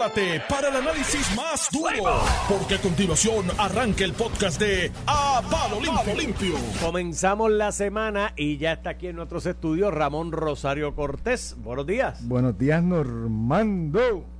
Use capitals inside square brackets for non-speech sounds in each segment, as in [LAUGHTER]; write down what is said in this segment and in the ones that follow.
prepárate para el análisis más duro, porque a continuación arranca el podcast de A Palo Limpio. Limpio. Comenzamos la semana y ya está aquí en nuestros estudios Ramón Rosario Cortés. Buenos días. Buenos días, Normando.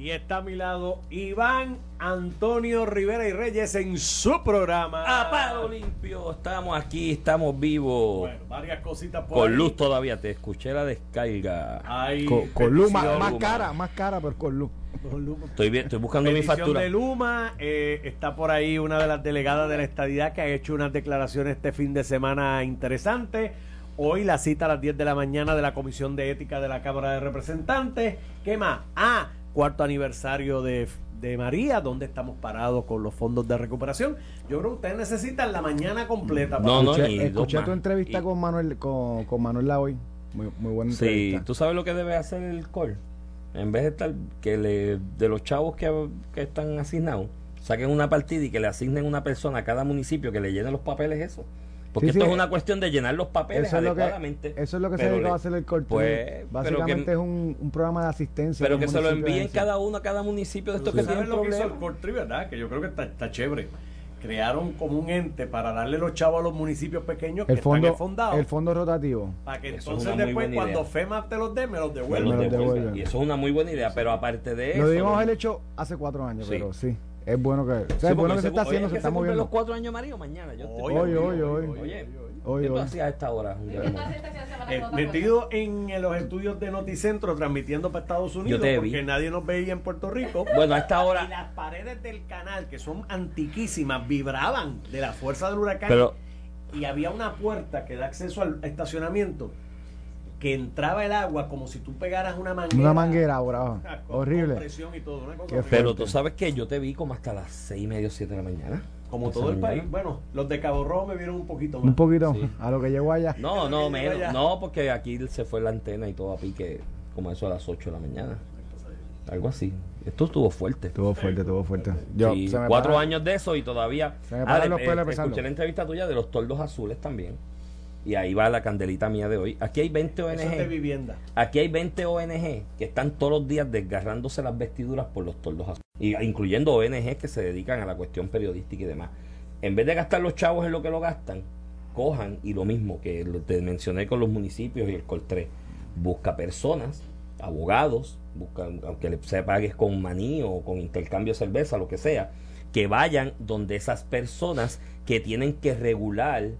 Y está a mi lado Iván Antonio Rivera y Reyes en su programa. A palo limpio, estamos aquí, estamos vivos. Bueno, varias cositas por con ahí. luz todavía, te escuché la descarga. Con, con luz, más, cara, más cara, pero con luz. con Luma. Estoy, bien, estoy buscando mi factura. de Luma, eh, está por ahí una de las delegadas de la estadidad que ha hecho unas declaraciones este fin de semana interesantes. Hoy la cita a las 10 de la mañana de la Comisión de Ética de la Cámara de Representantes. ¿Qué más? Ah, cuarto aniversario de, de María, donde estamos parados con los fondos de recuperación. Yo creo que ustedes necesitan la mañana completa. para- No, no, escuché ni dos escuché tu entrevista Y- con Manuel con, con Manuel la hoy. Muy, muy buena Sí, entrevista. tú sabes lo que debe hacer el COR. En vez de estar, que le, de los chavos que, que están asignados, saquen una partida y que le asignen una persona a cada municipio que le llene los papeles eso. Porque Sí, esto sí, es una cuestion de llenar los papeles Eso es, lo que, adecuadamente. eso es lo que se dedicó a hacer el corte. pues, Básicamente que- es un, un programa de asistencia. Pero que se lo envíen cada uno a cada municipio de estos ¿Tú que tienen lo que hizo el. Cortri, verdad? Que yo creo que está, está chévere. Crearon como un ente para darle los chavos a los municipios pequeños que El fondo, están enfondados. el fondo rotativo. Para que Eso entonces después, cuando idea. FEMA te los dé, me los devuelvan. Y eso es una muy buena idea, pero aparte de eso. Lo debimos haber hecho hace cuatro años, Sí. pero sí. Es bueno que. o sea, Sí, es bueno que se está haciendo, es se está moviendo. los cuatro años, Mario, mañana. Yo te- Hoy, hoy, hoy. Oye, Hoy, ¿qué tú hoy. hacías a esta hora? Eh, metido en, los estudios de Noticentro transmitiendo para Estados Unidos te vi. porque nadie nos veía en Puerto Rico. Bueno, a esta Y hora. las paredes del canal, que son antiquísimas, vibraban de la fuerza del huracán. Pero y había una puerta que da acceso al estacionamiento que entraba el agua como si tú pegaras una manguera. Una manguera ahora. [LAUGHS] Ah, con- Horrible. presión y todo, una cosa Qué horrible. Pero tú sabes que yo te vi como hasta las seis y media, siete de la mañana. como todo el mañana. país. Bueno, los de Cabo Rojo me vieron un poquito más. Un poquito Sí. a lo que llegó allá. No, no, menos. allá. No, porque aquí se fue la antena y todo a pique, como eso a las 8 de la mañana. Algo así. Esto estuvo fuerte. Estuvo fuerte, estuvo fuerte. Yo, Sí, se me cuatro para- años de eso y todavía. Se me los eh, pensando. escuché la entrevista tuya de los toldos azules también. Y ahí va la candelita mía de hoy. Aquí hay 20 Eso es de ONG. vivienda. Aquí hay 20 ONG que están todos los días desgarrándose las vestiduras por los toldos azules. Y, incluyendo ONG que se dedican a la cuestión periodística y demás. En vez de gastar los chavos en lo que lo gastan, cojan y lo mismo que te mencioné con los municipios y el Coltré. Busca personas, abogados, busca, aunque le- se pagues con maní o con intercambio de cerveza, lo que sea, que vayan donde esas personas que tienen que regular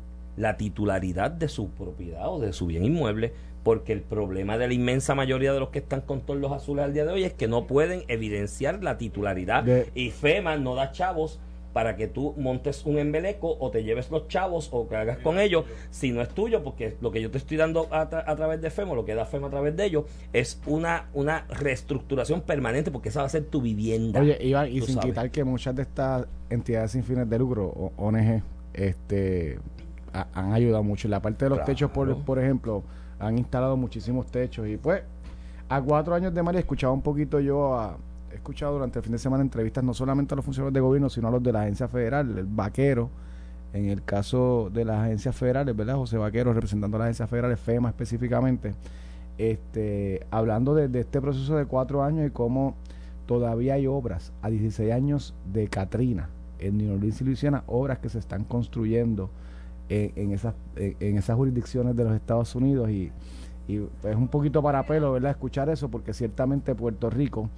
la titularidad de su propiedad o de su bien inmueble, porque el problema de la inmensa mayoría de los que están con todos los azules al día de hoy es que no pueden evidenciar la titularidad De- y FEMA no da chavos para que tú montes un embeleco o te lleves los chavos o que hagas con ellos si no es tuyo, porque lo que yo te estoy dando a, tra- a través de FEMA, lo que da FEMA a través de ellos, es una, una reestructuración permanente porque esa va a ser tu vivienda. Oye, Iván, y sin sabes. quitar que muchas de estas entidades sin fines de lucro, o ONG, este, ha- han ayudado mucho. La parte de los Claro. techos, por, por ejemplo, han instalado muchísimos techos. Y pues, a cuatro años de María, escuchaba un poquito yo, a, he escuchado durante el fin de semana entrevistas no solamente a los funcionarios de gobierno, sino a los de la agencia federal, el vaquero. En el caso de las agencias federales, ¿verdad? José Vaquero representando a las agencias federales, FEMA específicamente, este, hablando de, de este proceso de cuatro años y cómo todavía hay obras a 16 años de Katrina en New Orleans y Luisiana, obras que se están construyendo en, en esas, en, esas jurisdicciones de los Estados Unidos y, es un poquito para pelo, ¿verdad? Escuchar eso porque ciertamente Puerto Rico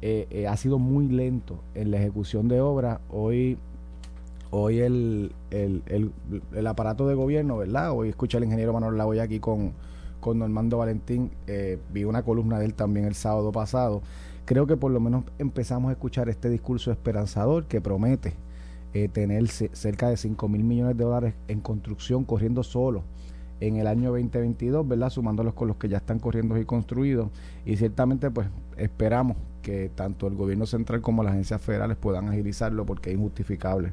eh, eh, ha sido muy lento en la ejecución de obras. Hoy hoy el, el, el, el aparato de gobierno, ¿verdad? Hoy escuché al ingeniero Manuel Lavoy aquí con, con Normando Valentín, eh, vi una columna de él también el sábado pasado. Creo que por lo menos empezamos a escuchar este discurso esperanzador que promete eh, tener ce- cerca de 5 mil millones de dólares en construcción corriendo solo en el año 2022, ¿verdad? Sumándolos con los que ya están corriendo y construidos. Y ciertamente, pues, esperamos que tanto el gobierno central como las agencias federales puedan agilizarlo porque es injustificable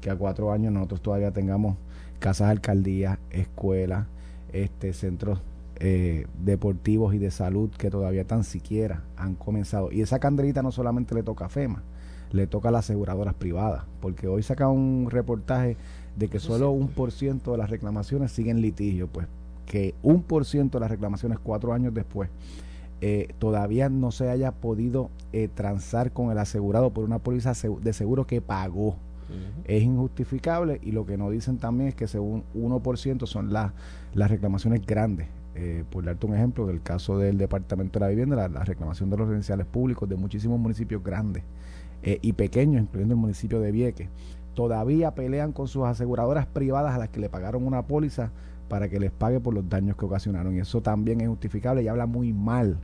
que a cuatro años nosotros todavía tengamos casas alcaldías, escuelas, este, centros eh, deportivos y de salud que todavía tan siquiera han comenzado. Y esa candelita no solamente le toca a FEMA, le toca a las aseguradoras privadas, porque hoy saca un reportaje de que solo un por ciento de las reclamaciones siguen litigio, pues que un por ciento de las reclamaciones cuatro años después eh, todavía no se haya podido eh, transar con el asegurado por una póliza de seguro que pagó. Es injustificable y lo que nos dicen también es que según 1% son las las reclamaciones grandes. Eh, por darte un ejemplo, del caso del Departamento de la Vivienda, la, reclamación de los residenciales públicos de muchísimos municipios grandes y pequeños, incluyendo el municipio de Vieques, todavía pelean con sus aseguradoras privadas a las que le pagaron una póliza para que les pague por los daños que ocasionaron. Y eso también es justificable y habla muy mal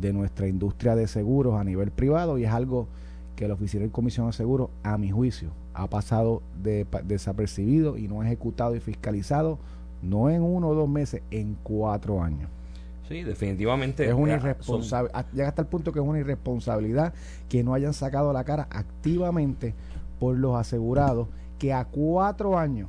de nuestra industria de seguros a nivel privado y es algo que el oficial de Comisión de Seguros, a mi juicio, ha pasado de, desapercibido y no ha ejecutado y fiscalizado, no en uno o dos meses, en cuatro años. Sí, definitivamente. Es una irresponsabilidad. Llega hasta el punto que es una irresponsabilidad que no hayan sacado la cara activamente por los asegurados que a cuatro años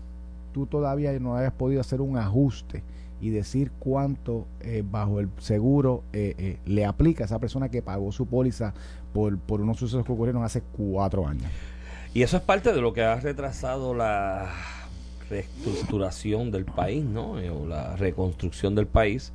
tú todavía no hayas podido hacer un ajuste y decir cuánto eh, bajo el seguro eh, eh, le aplica a esa persona que pagó su póliza por, por unos sucesos que ocurrieron hace cuatro años. Y eso es parte de lo que ha retrasado la reestructuración del país, ¿no? o la reconstrucción del país.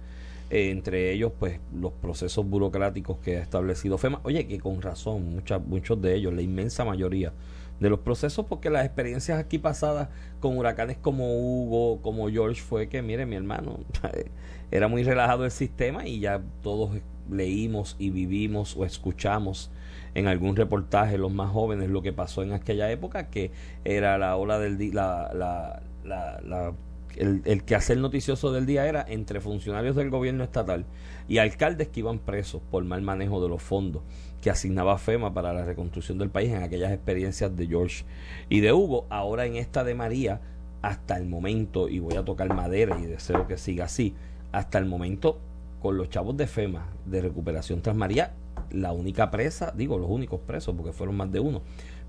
Entre ellos, pues, los procesos burocráticos que ha establecido FEMA. Oye, que con razón, muchas, muchos de ellos, la inmensa mayoría, de los procesos porque las experiencias aquí pasadas con huracanes como Hugo, como George fue que, mire mi hermano, [LAUGHS] era muy relajado el sistema y ya todos leímos y vivimos o escuchamos en algún reportaje los más jóvenes lo que pasó en aquella época que era la ola del la, la, la, el, el quehacer noticioso del día era entre funcionarios del gobierno estatal y alcaldes que iban presos por mal manejo de los fondos que asignaba FEMA para la reconstrucción del país en aquellas experiencias de George y de Hugo. Ahora en esta de María, hasta el momento, y voy a tocar madera y deseo que siga así, hasta el momento, con los chavos de FEMA de recuperación tras María, la única presa, digo los únicos presos, porque fueron más de uno,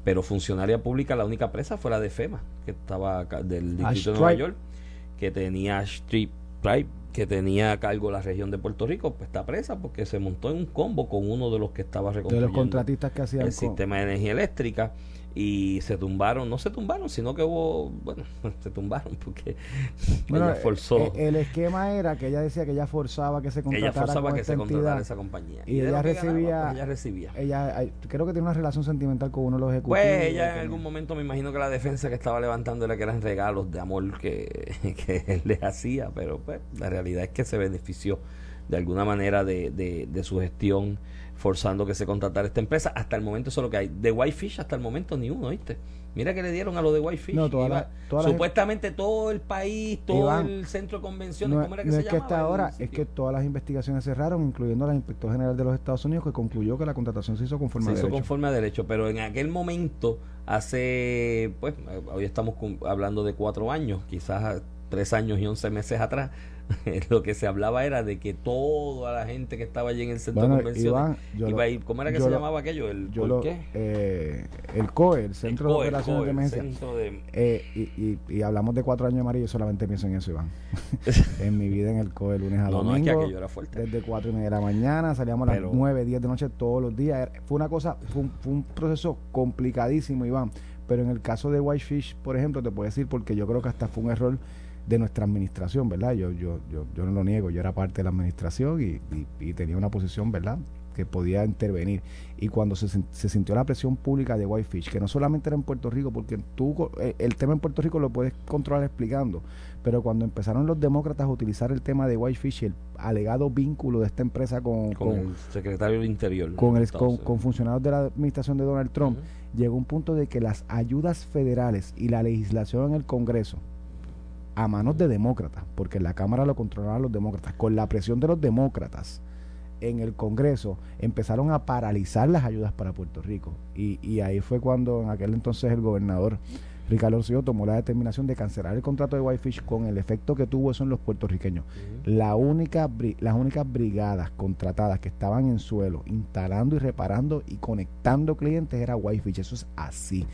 pero funcionaria pública, la única presa fue la de FEMA, que estaba del Distrito de Nueva York, que tenía Street que tenía a cargo la región de Puerto Rico, pues está presa porque se montó en un combo con uno de los que estaba reconstruyendo de los contratistas que hacían el sistema de energía eléctrica y se tumbaron, no se tumbaron, sino que hubo, bueno, [LAUGHS] se tumbaron porque [LAUGHS] ella forzó. Eh, el, esquema era que ella decía que ella forzaba que se contratara ella forzaba que se contratara esa compañía. Y, ella recibía, pues ella recibía. Ella creo que tiene una relación sentimental con uno de los ejecutivos. Pues ella en algún momento me imagino que la defensa que estaba levantando era que eran regalos de amor que, [LAUGHS] que él le hacía, pero pues la realidad es que se benefició de alguna manera de, de, de su gestión forzando que se contratara esta empresa. Hasta el momento eso es lo que hay. De Whitefish hasta el momento ni uno, ¿viste? Mira que le dieron a lo de Whitefish. No, supuestamente todo el país, todo el centro de convenciones, ¿cómo era que se es que hasta ahora es que todas las investigaciones cerraron, incluyendo la Inspector General de los Estados Unidos, que concluyó que la contratación se hizo conforme se a hizo derecho. conforme a derecho, pero en aquel momento, hace, pues, hoy estamos hablando de cuatro años, quizás tres años y once meses atrás, [LAUGHS] lo que se hablaba era de que toda la gente que estaba allí en el centro de convenciones iba a ir, ¿cómo era que se llamaba aquello? ¿El, qué? Eh, el COE, el Centro de Operaciones de Emergencia. Eh, y, y, hablamos de cuatro años de y solamente pienso en eso, Iván. [LAUGHS] en mi vida en el COE, lunes a domingo. No, es que aquello era fuerte. Desde cuatro y media de la mañana, salíamos a las nueve, diez de noche todos los días. Fue una cosa, fue un, fue un proceso complicadísimo, Iván. Pero en el caso de Whitefish, por ejemplo, te puedo decir, porque yo creo que hasta fue un error de nuestra administración, ¿verdad? Yo, yo, yo, yo no lo niego, yo era parte de la administración y, y, tenía una posición, ¿verdad? que podía intervenir. Y cuando se, se, sintió la presión pública de Whitefish, que no solamente era en Puerto Rico, porque tú eh, el tema en Puerto Rico lo puedes controlar explicando, pero cuando empezaron los demócratas a utilizar el tema de Whitefish y el alegado vínculo de esta empresa con, con, el secretario del Interior, con, el, con, funcionarios de la administración de Donald Trump, llegó un punto de que las ayudas federales y la legislación en el Congreso, a manos de demócratas, porque la Cámara lo controlaban los demócratas, con la presión de los demócratas en el Congreso, empezaron a paralizar las ayudas para Puerto Rico. Y, y ahí fue cuando en aquel entonces el gobernador Ricardo Rosselló tomó la determinación de cancelar el contrato de Whitefish con el efecto que tuvo eso en los puertorriqueños. la única, las únicas brigadas contratadas que estaban en suelo, instalando y reparando y conectando clientes era Whitefish. Eso es así.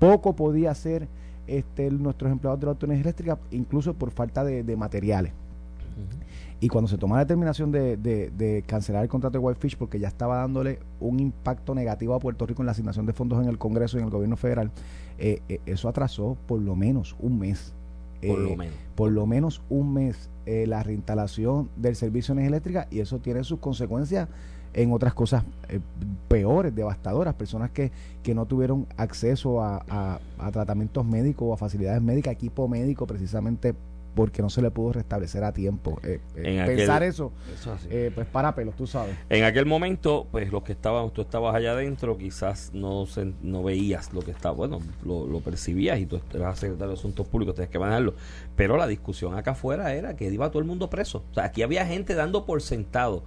Poco podía ser este, nuestros empleados de la autonomía eléctrica, incluso por falta de, materiales. Y cuando se toma la determinación de, cancelar el contrato de Whitefish porque ya estaba dándole un impacto negativo a Puerto Rico en la asignación de fondos en el Congreso y en el gobierno federal, eh, eh, eso atrasó por lo menos un mes Por lo eh, menos. por lo menos un mes eh, la reinstalación del servicio de energía eléctrica y eso tiene sus consecuencias en otras cosas eh, peores, devastadoras, personas que, que no tuvieron acceso a, a- a tratamientos médicos o a facilidades médicas, equipo médico precisamente porque no se le pudo restablecer a tiempo. Eh, eh, En aquel- pensar eso, Eso es así. eh, pues para pelos, tú sabes. En aquel momento, pues los que estaban, tú estabas allá adentro, quizás no se- no veías lo que estaba, bueno, lo, lo percibías y tú eras secretario de Asuntos Públicos, tenías que manejarlo. Pero la discusión acá afuera era que iba todo el mundo preso. O sea, aquí había gente dando por sentado.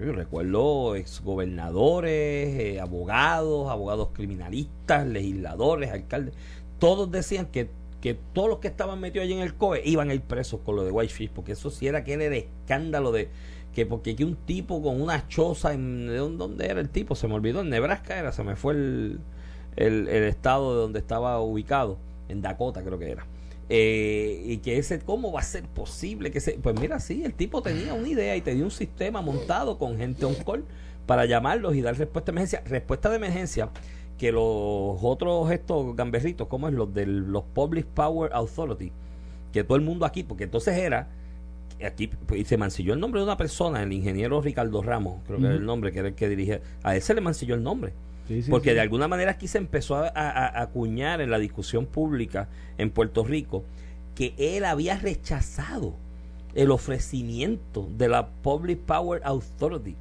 Yo recuerdo exgobernadores, eh, abogados, abogados criminalistas, legisladores, alcaldes. Todos decían que, que todos los que estaban metidos allí en el COE iban a ir presos con lo de Whitefish, porque eso sí era que era el escándalo de que porque aquí un tipo con una choza en ¿de dónde- dónde era el tipo? Se me olvidó, en Nebraska era, se me fue el, el, el estado de donde estaba ubicado, en Dakota creo que era. Eh, y que ese, ¿cómo va a ser posible que se, pues mira, sí, el tipo tenía una idea y tenía un sistema montado con gente on call para llamarlos y dar respuesta de emergencia. Respuesta de emergencia que los otros estos gamberritos, como es los de los Public Power Authority, que todo el mundo aquí, porque entonces era aquí pues, y se mancilló el nombre de una persona, el ingeniero Ricardo Ramos, creo que era el nombre, que era el que dirigía, a él se le mancilló el nombre. Sí, sí, Porque sí. de alguna manera aquí se empezó a, a- a acuñar en la discusión pública en Puerto Rico que él había rechazado el ofrecimiento de la Public Power Authority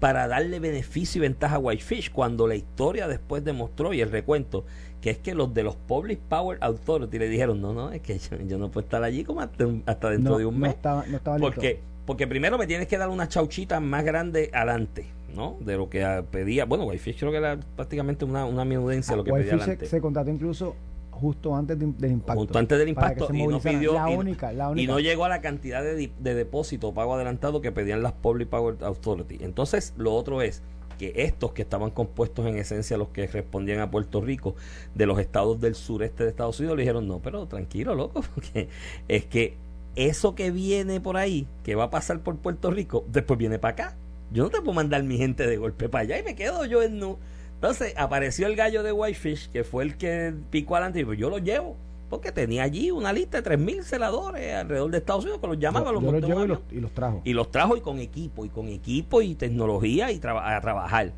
para darle beneficio y ventaja a Whitefish, cuando la historia después demostró y el recuento que es que los de los Public Power Authority le dijeron, no, no, es que yo, yo no puedo estar allí como hasta, dentro no, de un no mes. estaba, no estaba listo. Porque, porque primero me tienes que dar una chauchita más grande adelante, ¿no? De lo que ah, pedía. Bueno, Whitefish creo que era prácticamente una, una minudencia lo que pedía Whitefish se, adelante. se contrató incluso justo antes de- del impacto. Justo antes del impacto y no pidió la y, única, la y única. no llegó a la cantidad de, de depósito o pago adelantado que pedían las Public Power Authority. Entonces, lo otro es que estos que estaban compuestos en esencia los que respondían a Puerto Rico de los estados del sureste de Estados Unidos le dijeron no pero tranquilo loco [LAUGHS] porque es que eso que viene por ahí que va a pasar por Puerto Rico después viene para acá yo no te puedo mandar mi gente de golpe para allá y me quedo yo en nu entonces apareció el gallo de Whitefish que fue el que picó adelante y yo lo llevo porque tenía allí una lista de 3.000 celadores alrededor de Estados Unidos que los llamaban yo, los yo los llevo y los, avión. y los trajo. y los trajo y con equipo y con equipo y tecnología y a trabajar.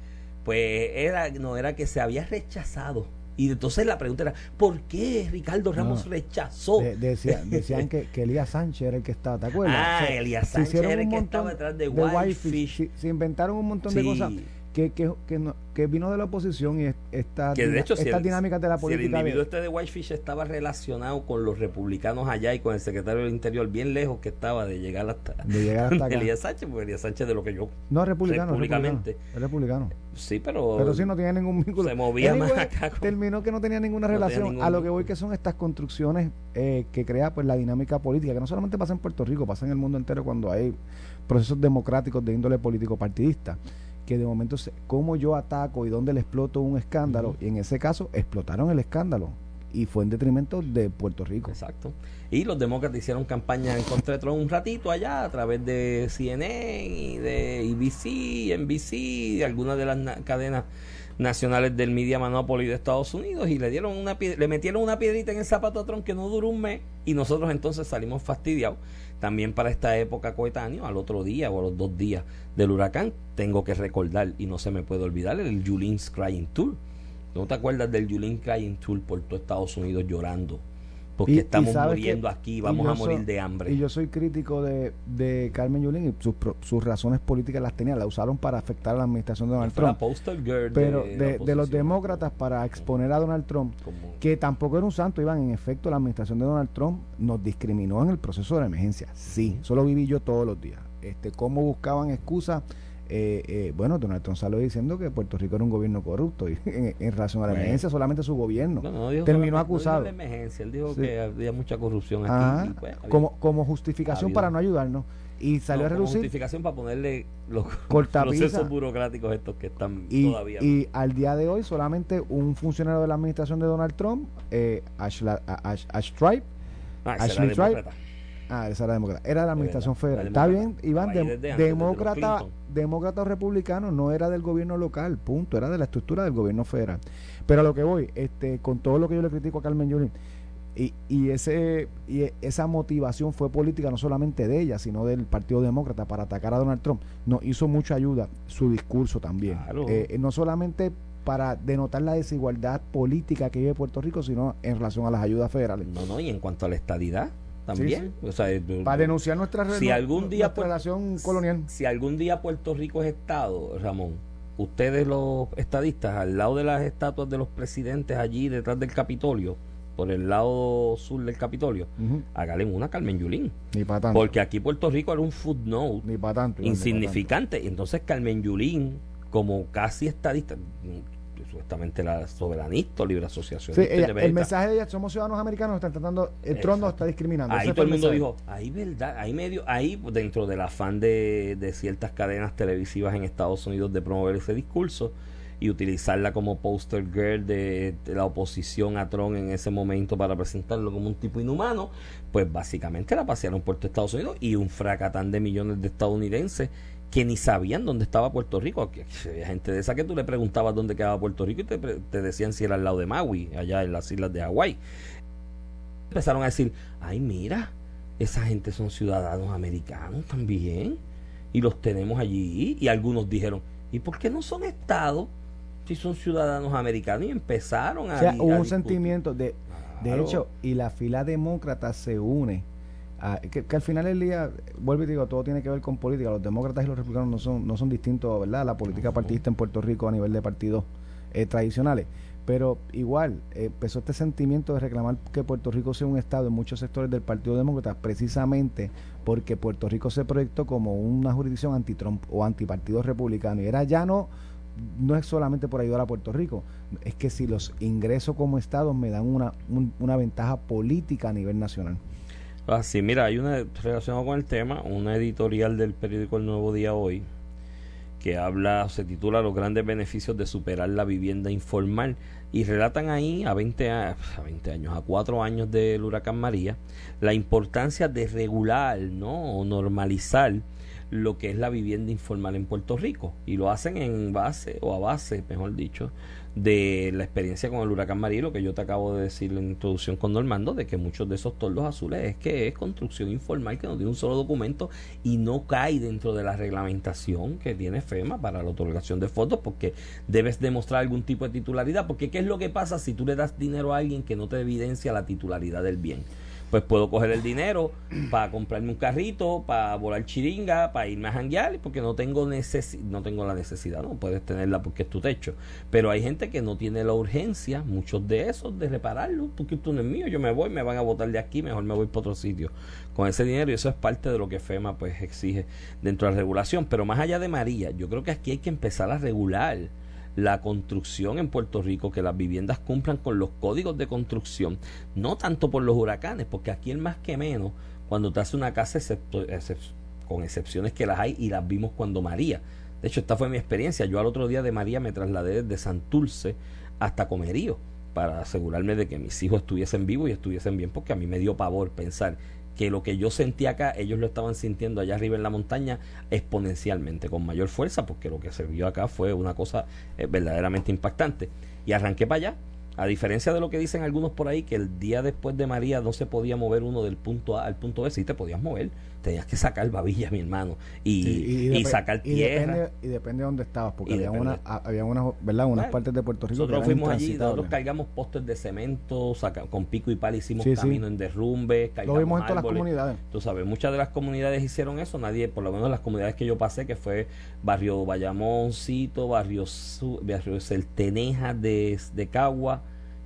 Pues era no era que se había rechazado y entonces la pregunta era ¿por qué Ricardo Ramos No. rechazó? De- decía- [LAUGHS] decían que, que Elías Sánchez era el que estaba, ¿te acuerdas? Ah, O sea, Elías Sánchez era el que estaba detrás de Whitefish, Whitefish. Se, se inventaron un montón de Sí. cosas que, que, que, no- que vino de la oposición y es- esta, que de hecho si estas el, dinámicas de la si el política. individuo de- este de Whitefish estaba relacionado con los republicanos allá y con el secretario del interior bien lejos que estaba de llegar hasta, de llegar hasta [LAUGHS] acá. Elías Sánchez porque Elías Sánchez de lo que yo No, es republicano. republicano, es republicano. sí pero, Pero sí no tenía ningún vínculo. se movía más acá con- Terminó que no tenía ninguna No tenía relación. ningún- A lo que voy que son estas construcciones eh, que crea pues la dinámica política, que no solamente pasa en Puerto Rico, pasa en el mundo entero cuando hay procesos democráticos de índole político partidista. Que de momento, se- cómo yo ataco y dónde le exploto un escándalo, y en ese caso explotaron el escándalo, y fue en detrimento de Puerto Rico. Exacto. Y los demócratas hicieron campaña en contra de Trump un ratito allá a través de CNN y de ABC, NBC, y algunas de las na- cadenas nacionales del Media Monopoly de Estados Unidos y le dieron una le metieron una piedrita en el zapato a Trump que no duró un mes y nosotros entonces salimos fastidiados también para esta época coetáneo al otro día o a los dos días del huracán tengo que recordar y no se me puede olvidar el Julien's Crying Tour ¿No te acuerdas del Julín Crying Tour por todo Estados Unidos llorando? Porque Y- estamos muriendo que- aquí, vamos a morir soy- de hambre. Y yo soy crítico de, de Carmen Yulín y sus, sus razones políticas las tenía, la usaron para afectar a la administración de Donald Trump. girl Pero de, de, los demócratas para exponer a Donald Trump, que tampoco era un santo, Iván, en efecto la administración de Donald Trump nos discriminó en el proceso de la emergencia. Sí, eso lo viví yo todos los días. Este, cómo buscaban excusas. Eh, eh, bueno, Donald Trump salió diciendo que Puerto Rico era un gobierno corrupto y [LAUGHS] en, en relación a la Bueno. emergencia solamente su gobierno. No, no, dijo terminó solamente- no dijo acusado. de emergencia, él dijo Sí. que había mucha corrupción aquí. Ajá, y, pues, había- como, como justificación para no ayudarnos. Y salió no, a relucir justificación para ponerle los [LAUGHS] procesos burocráticos estos que están y, todavía. y al día de hoy solamente un funcionario de la administración de Donald Trump, eh, Ashla- a- Ash, Ash Tribe, Ah, Ashley Tribe. Ah, esa era demócrata. Era de la administración federal. Está bien. Iván, demócrata, demócrata o republicano no era del gobierno local, punto, era de la estructura del gobierno federal. Pero a lo que voy, este, con todo lo que yo le critico a Carmen Yulín, Y, y, ese, y esa motivación fue política no solamente de ella, sino del Partido Demócrata para atacar a Donald Trump. Nos hizo mucha ayuda su discurso también. Eh, no solamente para denotar la desigualdad política que vive Puerto Rico, sino en relación a las ayudas federales. No, no, y en cuanto a la estadidad también. Eh, para denunciar nuestra, si algún día relación colonial. Si algún día Puerto Rico es Estado, Ramón, ustedes los estadistas, al lado de las estatuas de los presidentes allí detrás del Capitolio, por el lado sur del Capitolio, hágale una Carmen Yulín. Ni para tanto. Porque aquí Puerto Rico era un footnote ni para tanto, insignificante. Entonces Carmen Yulín, como casi estadista, supuestamente la soberanista o libre asociación. el mensaje de ella, somos ciudadanos americanos, están tratando, el trono está discriminando. Ahí todo el mundo dijo, ahí verdad, ahí medio, ahí dentro del afán de, de ciertas cadenas televisivas en Estados Unidos de promover ese discurso, y utilizarla como poster girl de, la oposición a Trump en ese momento para presentarlo como un tipo inhumano, pues básicamente la pasearon por Estados Unidos y un fracatán de millones de estadounidenses que ni sabían dónde estaba Puerto Rico. Había gente de esa que tú le preguntabas dónde quedaba Puerto Rico y te, te decían si era al lado de Maui, allá en las islas de Hawái. Empezaron a decir, ay mira, esa gente son ciudadanos americanos también y los tenemos allí. Y algunos dijeron, ¿y por qué no son estados? si son ciudadanos americanos y empezaron a... O sea, hubo un sentimiento de... De hecho, y la fila demócrata se une. A, que, al final del día, vuelvo y digo, todo tiene que ver con política. Los demócratas y los republicanos no son, no son distintos, ¿verdad? La política partidista en Puerto Rico a nivel de partidos eh, tradicionales. Pero igual, eh, empezó este sentimiento de reclamar que Puerto Rico sea un Estado en muchos sectores del Partido Demócrata, precisamente porque Puerto Rico se proyectó como una jurisdicción anti-Trump o antipartido republicano. Y era ya no no es solamente por ayudar a Puerto Rico, es que si los ingresos como Estado me dan una, una ventaja política a nivel nacional. Así, ah, mira, hay una relacionado con el tema, una editorial del periódico El Nuevo Día Hoy, que habla, se titula Los grandes beneficios de superar la vivienda informal y relatan ahí a 20, a 20 años, a 4 años del huracán María, la importancia de regular, ¿no? O normalizar lo que es la vivienda informal en Puerto Rico y lo hacen en base o a base, mejor dicho, de la experiencia con el huracán María, lo que yo te acabo de decir en la introducción con Normando, de que muchos de esos toldos azules es que es construcción informal que no tiene un solo documento y no cae dentro de la reglamentación que tiene FEMA para la otorgación de fondos porque debes demostrar algún tipo de titularidad, porque ¿qué es lo que pasa si tú le das dinero a alguien que no te evidencia la titularidad del bien? Pues puedo coger el dinero para comprarme un carrito, para volar chiringa, para irme a janguear, porque no tengo no tengo la necesidad, no puedes tenerla porque es tu techo. Pero hay gente que no tiene la urgencia, muchos de esos, de repararlo, porque esto no es mío, yo me voy, me van a botar de aquí, mejor me voy para otro sitio con ese dinero y eso es parte de lo que FEMA pues exige dentro de la regulación. Pero más allá de María, yo creo que aquí hay que empezar a regular la construcción en Puerto Rico, que las viviendas cumplan con los códigos de construcción, no tanto por los huracanes, porque aquí el más que menos, cuando te hace una casa, con excepciones que las hay y las vimos cuando María. De hecho, esta fue mi experiencia. Yo al otro día de María me trasladé desde Santurce hasta Comerío para asegurarme de que mis hijos estuviesen vivos y estuviesen bien, porque a mí me dio pavor pensar que lo que yo sentí acá, ellos lo estaban sintiendo allá arriba en la montaña exponencialmente, con mayor fuerza, porque lo que se vio acá fue una cosa eh, verdaderamente impactante. Y arranqué para allá, a diferencia de lo que dicen algunos por ahí, que el día después de María no se podía mover uno del punto A al punto B, sí te podías mover, tenías que sacar babilla, mi hermano, y, y, sacar tierra. Y depende, de dónde estabas, porque había, una, había unas, ¿verdad? unas partes de Puerto Rico nosotros fuimos allí, nosotros cargamos postes de cemento, con pico y pala hicimos camino en derrumbe, Lo vimos en todas las comunidades. Tú sabes, muchas de las comunidades hicieron eso, nadie, por lo menos las comunidades que yo pasé, que fue barrio Bayamoncito, barrio, barrio Celteneja de, de Cagua,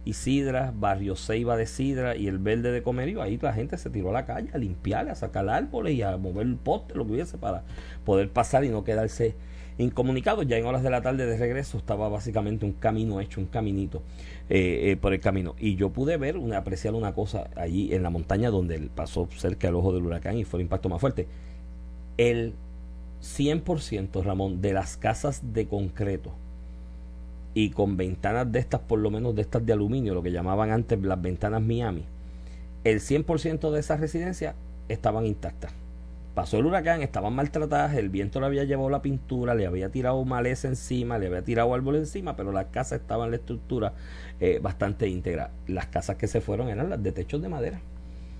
y Sidra, Barrio Ceiba de Sidra y el Verde de Comerío, ahí la gente se tiró a la calle a limpiar, a sacar árboles y a mover el poste, lo que hubiese, para poder pasar y no quedarse incomunicado. Ya en horas de la tarde de regreso estaba básicamente un camino hecho, un caminito eh, eh, por el camino. Y yo pude ver, apreciar una cosa allí en la montaña donde pasó cerca del ojo del huracán y fue el impacto más fuerte. El 100%, Ramón, de las casas de concreto y con ventanas de estas, por lo menos de estas de aluminio, lo que llamaban antes las ventanas Miami, el 100% de esas residencias estaban intactas. Pasó el huracán, estaban maltratadas, el viento le había llevado la pintura, le había tirado maleza encima, le había tirado árbol encima, pero las casas estaban en la estructura eh, bastante íntegra. Las casas que se fueron eran las de techos de madera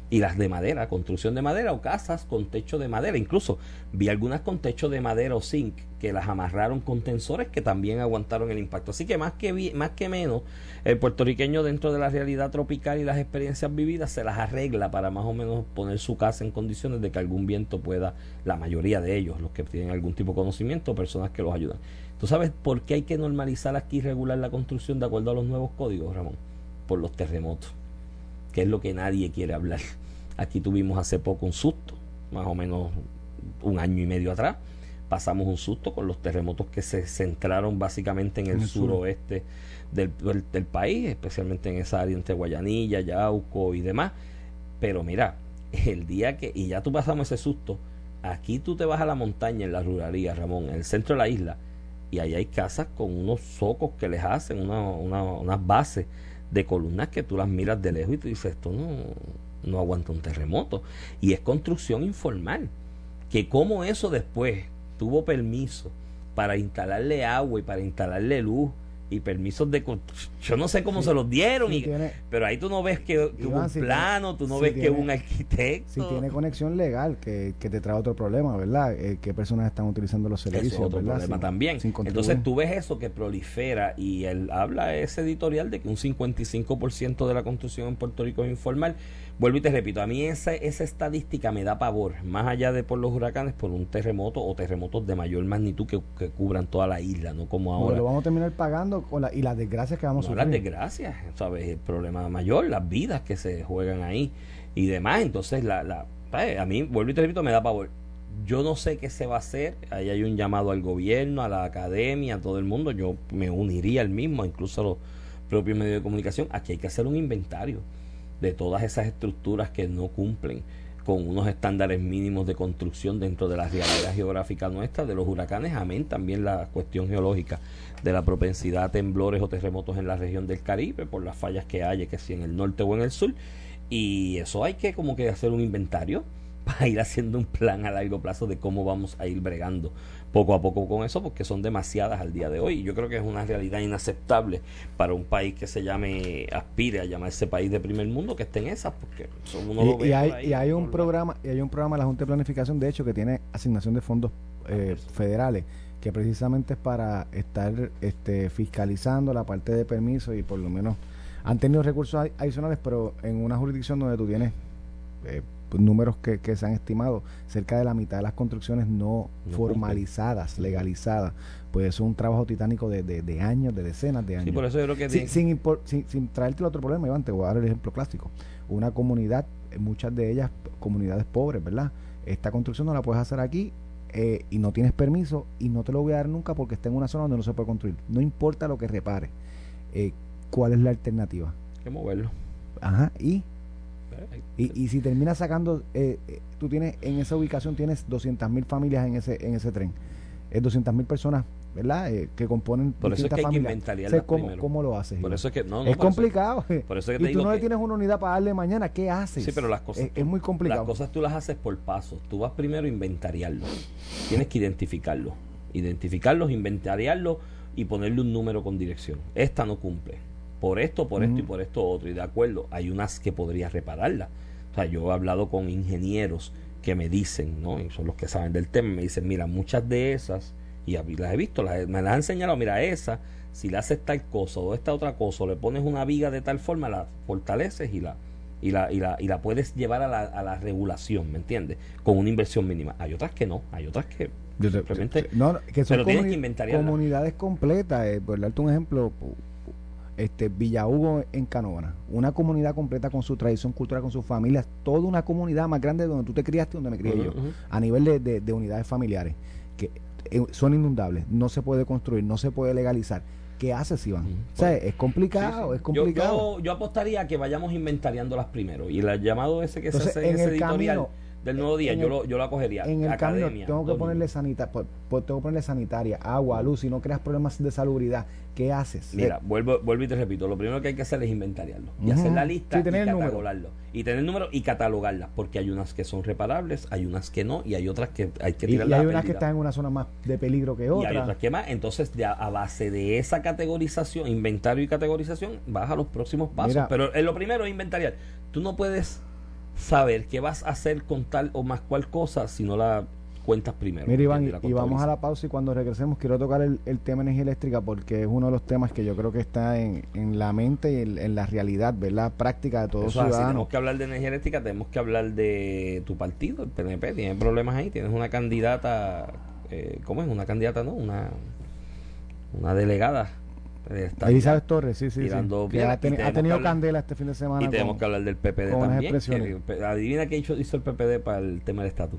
y las de madera, construcción de madera o casas con techo de madera. Incluso vi algunas con techo de madera o zinc que las amarraron con tensores que también aguantaron el impacto. Así que más que, más que menos, el puertorriqueño dentro de la realidad tropical y las experiencias vividas se las arregla para más o menos poner su casa en condiciones de que algún viento pueda, la mayoría de ellos, los que tienen algún tipo de conocimiento, personas que los ayudan. ¿Tú sabes por qué hay que normalizar aquí y regular la construcción de acuerdo a los nuevos códigos, Ramón? Por los terremotos que es lo que nadie quiere hablar. Aquí tuvimos hace poco un susto, más o menos un año y medio atrás. Pasamos un susto con los terremotos que se centraron básicamente en el, suroeste del, del, país, especialmente en esa área entre Guayanilla, Yauco y demás. Pero mira, el día que, y ya tú pasamos ese susto, aquí tú te vas a la montaña en la ruralía, Ramón, en el centro de la isla, y ahí hay casas con unos socos que les hacen, una, una, unas bases de columnas que tú las miras de lejos y tú dices, esto no, no aguanta un terremoto. Y es construcción informal. Que como eso después tuvo permiso para instalarle agua y para instalarle luz y permisos de yo no sé cómo se los dieron pero ahí tú no ves que, hubo un plano tú no ves que hubo un arquitecto. si tiene conexión legal que, te trae otro problema verdad eh, qué personas están utilizando los servicios es otro problema también. entonces tú ves eso que prolifera y él habla ese editorial de que un 55% de la construcción en Puerto Rico es informal. Vuelvo y te repito, a mí esa, esa estadística me da pavor, más allá de por los huracanes, por un terremoto o terremotos de mayor magnitud que, cubran toda la isla, no como ahora. lo vamos a terminar pagando con la, y las desgracias que vamos a sufrir. Las desgracias, ¿sabes? El problema mayor, las vidas que se juegan ahí y demás. Entonces, la, la, a mí, vuelvo y te repito, me da pavor. Yo no sé qué se va a hacer. Ahí hay un llamado al gobierno, a la academia, a todo el mundo. Yo me uniría al mismo, incluso a los propios medios de comunicación. Aquí hay que hacer un inventario de todas esas estructuras que no cumplen con unos estándares mínimos de construcción dentro de la realidad geográfica nuestra, de los huracanes, amén, también la cuestión geológica de la propensidad a temblores o terremotos en la región del Caribe, por las fallas que haya, que si en el norte o en el sur, y eso hay que como que hacer un inventario [LAUGHS] para ir haciendo un plan a largo plazo de cómo vamos a ir bregando poco a poco con eso porque son demasiadas al día de hoy. Yo creo que es una realidad inaceptable para un país que se llame, aspire a llamarse país de primer mundo, que esté en esas, porque son uno y, hay, y hay un programa, y hay un programa de la Junta de Planificación, de hecho, que tiene asignación de fondos eh, federales que precisamente es para estar este, fiscalizando la parte de permiso y por lo menos han tenido recursos adicionales, pero en una jurisdicción donde tú tienes eh, pues, números que, que, se han estimado, cerca de la mitad de las construcciones no, formalizadas, legalizadas, pues es un trabajo titánico de, de, años, de decenas de años. por eso yo creo que sin, sin, sin, traerte otro problema, Iván, te voy a dar el ejemplo clásico. Una comunidad, muchas de ellas comunidades pobres, ¿verdad? Esta construcción no la puedes hacer aquí eh, y no tienes permiso y no te lo voy a dar nunca porque está en una zona donde no se puede construir. No importa lo que repare. Eh, ¿Cuál es la alternativa? Hay que moverlo. Ajá, y y, y si terminas sacando, eh, eh, tú tienes en esa ubicación tienes 200 mil familias en ese en ese tren. Es 200 mil personas, ¿verdad? Eh, que componen Por eso es que familias. Hay ¿cómo, ¿Cómo, lo haces? Por eso es que no, es complicado. por eso es que y tú no le tienes una unidad para darle mañana, ¿qué haces? Sí, pero las cosas es, muy complicado. Las cosas tú las haces por pasos. Tú vas primero a inventariarlo. Tienes que identificarlo. Identificarlos, inventariarlo y ponerle un número con dirección. Esta no cumple por esto, por esto y por esto otro. Y de acuerdo, hay unas que podría repararla. O sea, yo he hablado con ingenieros que me dicen, ¿no? Y son los que saben del tema, me dicen, mira, muchas de esas, y las he visto, las, me las han enseñado, mira, esa, si le haces tal cosa o esta otra cosa, o le pones una viga de tal forma, la fortaleces y la, y la, y la, y la puedes llevar a la, a la regulación, ¿me entiendes? Con una inversión mínima. Hay otras que no, hay otras que simplemente... No, que son comunidades completas. Eh, por darte un ejemplo, este Villa Hugo en Canóvana, una comunidad completa con su tradición cultural, con sus familias, toda una comunidad más grande donde tú te criaste, donde me crié yo, a nivel de, de, unidades familiares, que eh, son inundables, no se puede construir, no se puede legalizar. ¿Qué haces, Iván? o sea, es complicado, es complicado. Yo, yo, apostaría a que vayamos inventariándolas primero y el llamado ese que se hace en, ese editorial del nuevo día, yo, el- lo, yo la cogería. En el Academia, tengo que ponerle sanita, pues, pues tengo que ponerle sanitaria, agua, luz, si no creas problemas de salubridad, ¿qué haces? Mira, vuelvo, vuelvo y te repito, lo primero que hay que hacer es inventariarlo y hacer la lista Sí, tener y catalogarlo. Y tener el número y catalogarlas, porque hay unas que son reparables, hay unas que no, y hay otras que hay que y, y tirarlas hay a unas que están en una zona más de peligro que Y hay otra. otras que más. Entonces, de a, a base de esa categorización, inventario y categorización, vas a los próximos pasos. Mira. Pero en lo primero es inventariar. Tú no puedes saber qué vas a hacer con tal o más cual cosa si no la cuentas primero. Mira, Iván, y, vamos a la pausa y cuando regresemos quiero tocar el, el tema energía eléctrica porque es uno de los temas que yo creo que está en, en la mente y en, en la realidad, ¿verdad? Práctica de todos así, ciudadanos. tenemos que hablar de energía eléctrica, tenemos que hablar de tu partido, el PNP, tiene problemas ahí, tienes una candidata, eh, ¿cómo es? Una candidata, ¿no? Una, una delegada. Eh, está- Elizabeth Torres, sí, sí, tirando ha, tenido hablar- candela este fin de semana. Y tenemos con- que hablar del PPD también. que- adivina qué hizo, hizo el PPD para el tema del estatus.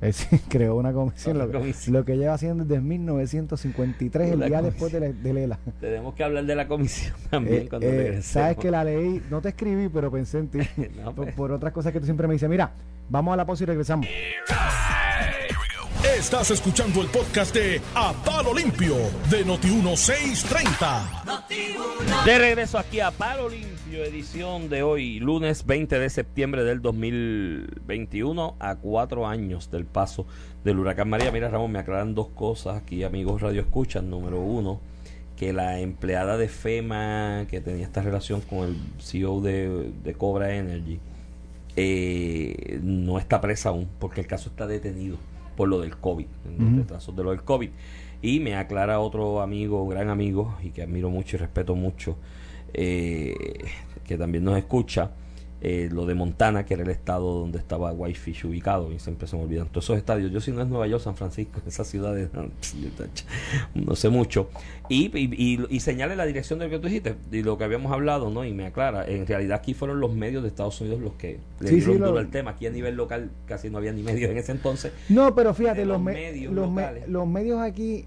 Eh, sí, [LAUGHS] creó una comisión, lo, comisión. lo que lleva haciendo desde 1953, el día comisión. después de, la- de Lela. Tenemos que hablar de la comisión [LAUGHS] también Eh, cuando eh, regresemos. Sabes que la leí, no te escribí, pero pensé en ti. [LAUGHS] No, por, pues. por otras cosas que tú siempre me dices. Mira, vamos a la pausa y regresamos. Estás escuchando el podcast de A Palo Limpio de Noti1630. De regreso aquí a Palo Limpio, edición de hoy, lunes 20 de septiembre del 2021, a cuatro años del paso del huracán María. Mira, Ramón, me aclaran dos cosas aquí, amigos Radio Escuchan. Número uno, que la empleada de FEMA que tenía esta relación con el CEO de, de Cobra Energy eh, no está presa aún, porque el caso está detenido por lo del COVID, los retrasos de lo del COVID. Y me aclara otro amigo, gran amigo, y que admiro mucho y respeto mucho, eh, que también nos escucha, eh, lo de Montana, que era el estado donde estaba Whitefish ubicado, y siempre se me olvidan todos esos estadios. Yo si no es Nueva York, San Francisco, [LAUGHS] esas ciudades, [LAUGHS] no, sé mucho. Y, y, y, y señale la dirección de lo que tú dijiste, y lo que habíamos hablado, ¿no? Y me aclara, en realidad aquí fueron los medios de Estados Unidos los que le Sí, dieron sí, lo- duro al tema. Aquí a nivel local casi no había ni medios en ese entonces. No, pero fíjate, los, los me- medios los, me- locales. los medios aquí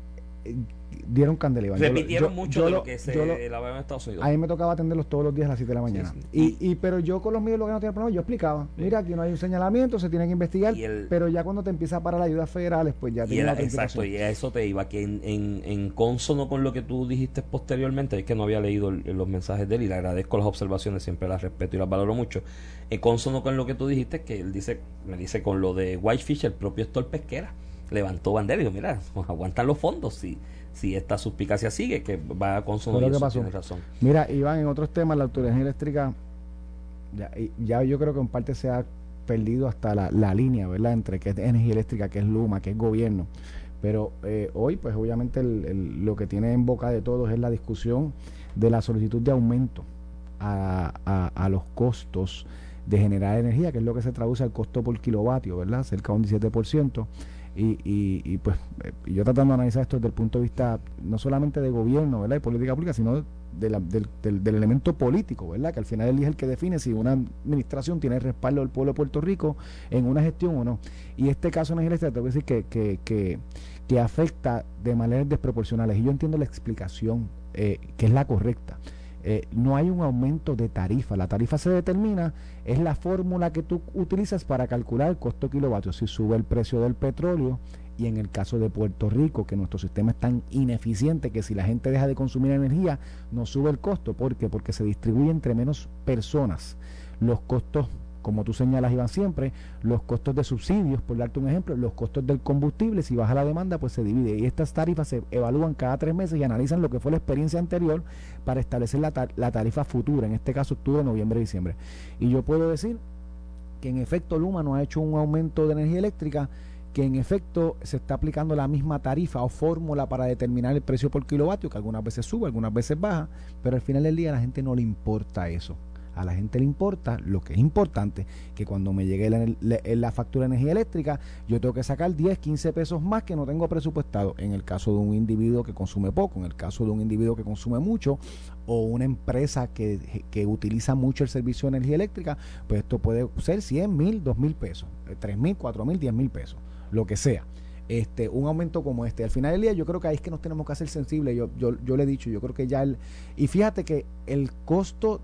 dieron candela. Repitieron yo- mucho yo de lo- lo que se lo- en Estados Unidos. A mí me tocaba atenderlos todos los días a las 7 de la mañana. sí. Y, y pero yo con los medios lo que no tenía problema, yo explicaba, Sí. mira, aquí no hay un señalamiento, se tiene que investigar, el- pero ya cuando te empieza a parar las ayudas federales, pues ya Y tiene otra exacto, y a eso te iba, que en, en, en consono con lo que tú dijiste posteriormente, es que no había leído el- los mensajes de él y le agradezco las observaciones, siempre las respeto y las valoro mucho. En consono con lo que tú dijiste, que él dice, me dice con lo de Whitefish, el propio Héctor Pesquera levantó bandera y dijo, mira, nos aguantan los fondos si, si esta suspicacia sigue, que va a que eso pasó. tiene razón. Mira, Iván, en otros temas, la autoridad eléctrica, ya, ya yo creo que en parte se ha perdido hasta la, la línea, ¿verdad? Entre qué es energía eléctrica, qué es Luma, qué es gobierno. Pero eh, hoy, pues obviamente el- el- lo que tiene en boca de todos es la discusión de la solicitud de aumento a, a- a los costos de generar energía, que es lo que se traduce al costo por kilovatio, ¿verdad? Cerca de un 17%. Y, y, y pues eh, yo tratando de analizar esto desde el punto de vista no solamente de gobierno ¿verdad? y política pública, sino de la- del, del- del elemento político, ¿verdad? que al final él es el que define si una administración tiene el respaldo del pueblo de Puerto Rico en una gestión o no. Y este caso en el tengo que decir que, que, que, que afecta de maneras desproporcionales. Y yo entiendo la explicación, eh, que es la correcta. Eh, no hay un aumento de tarifa. La tarifa se determina, es la fórmula que tú utilizas para calcular el costo kilovatio. Si sube el precio del petróleo y en el caso de Puerto Rico, que nuestro sistema es tan ineficiente que si la gente deja de consumir energía, no sube el costo. ¿Por qué? Porque se distribuye entre menos personas. Los costos, como tú señalas, Iván, siempre, los costos de subsidios, por darte un ejemplo, los costos del combustible, si baja la demanda, pues se divide. Y estas tarifas se evalúan cada tres meses y analizan lo que fue la experiencia anterior para establecer la, tar- la tarifa futura, en este caso octubre, noviembre, diciembre. Y yo puedo decir que en efecto Luma no ha hecho un aumento de energía eléctrica, que en efecto se está aplicando la misma tarifa o fórmula para determinar el precio por kilovatio, que algunas veces sube, algunas veces baja, pero al final del día a la gente no le importa eso. A la gente le importa lo que es importante, que cuando me llegue la, factura de energía eléctrica, yo tengo que sacar 10, 15 pesos más que no tengo presupuestado. En el caso de un individuo que consume poco, en el caso de un individuo que consume mucho, o una empresa que, que utiliza mucho el servicio de energía eléctrica, pues esto puede ser 100 mil, 2 mil pesos, 3 mil, 4 mil, 10 mil pesos, lo que sea. Este, un aumento como este. Al final del día yo creo que ahí es que nos tenemos que hacer sensibles. Yo, yo, yo le he dicho, yo creo que ya el... Y fíjate que el costo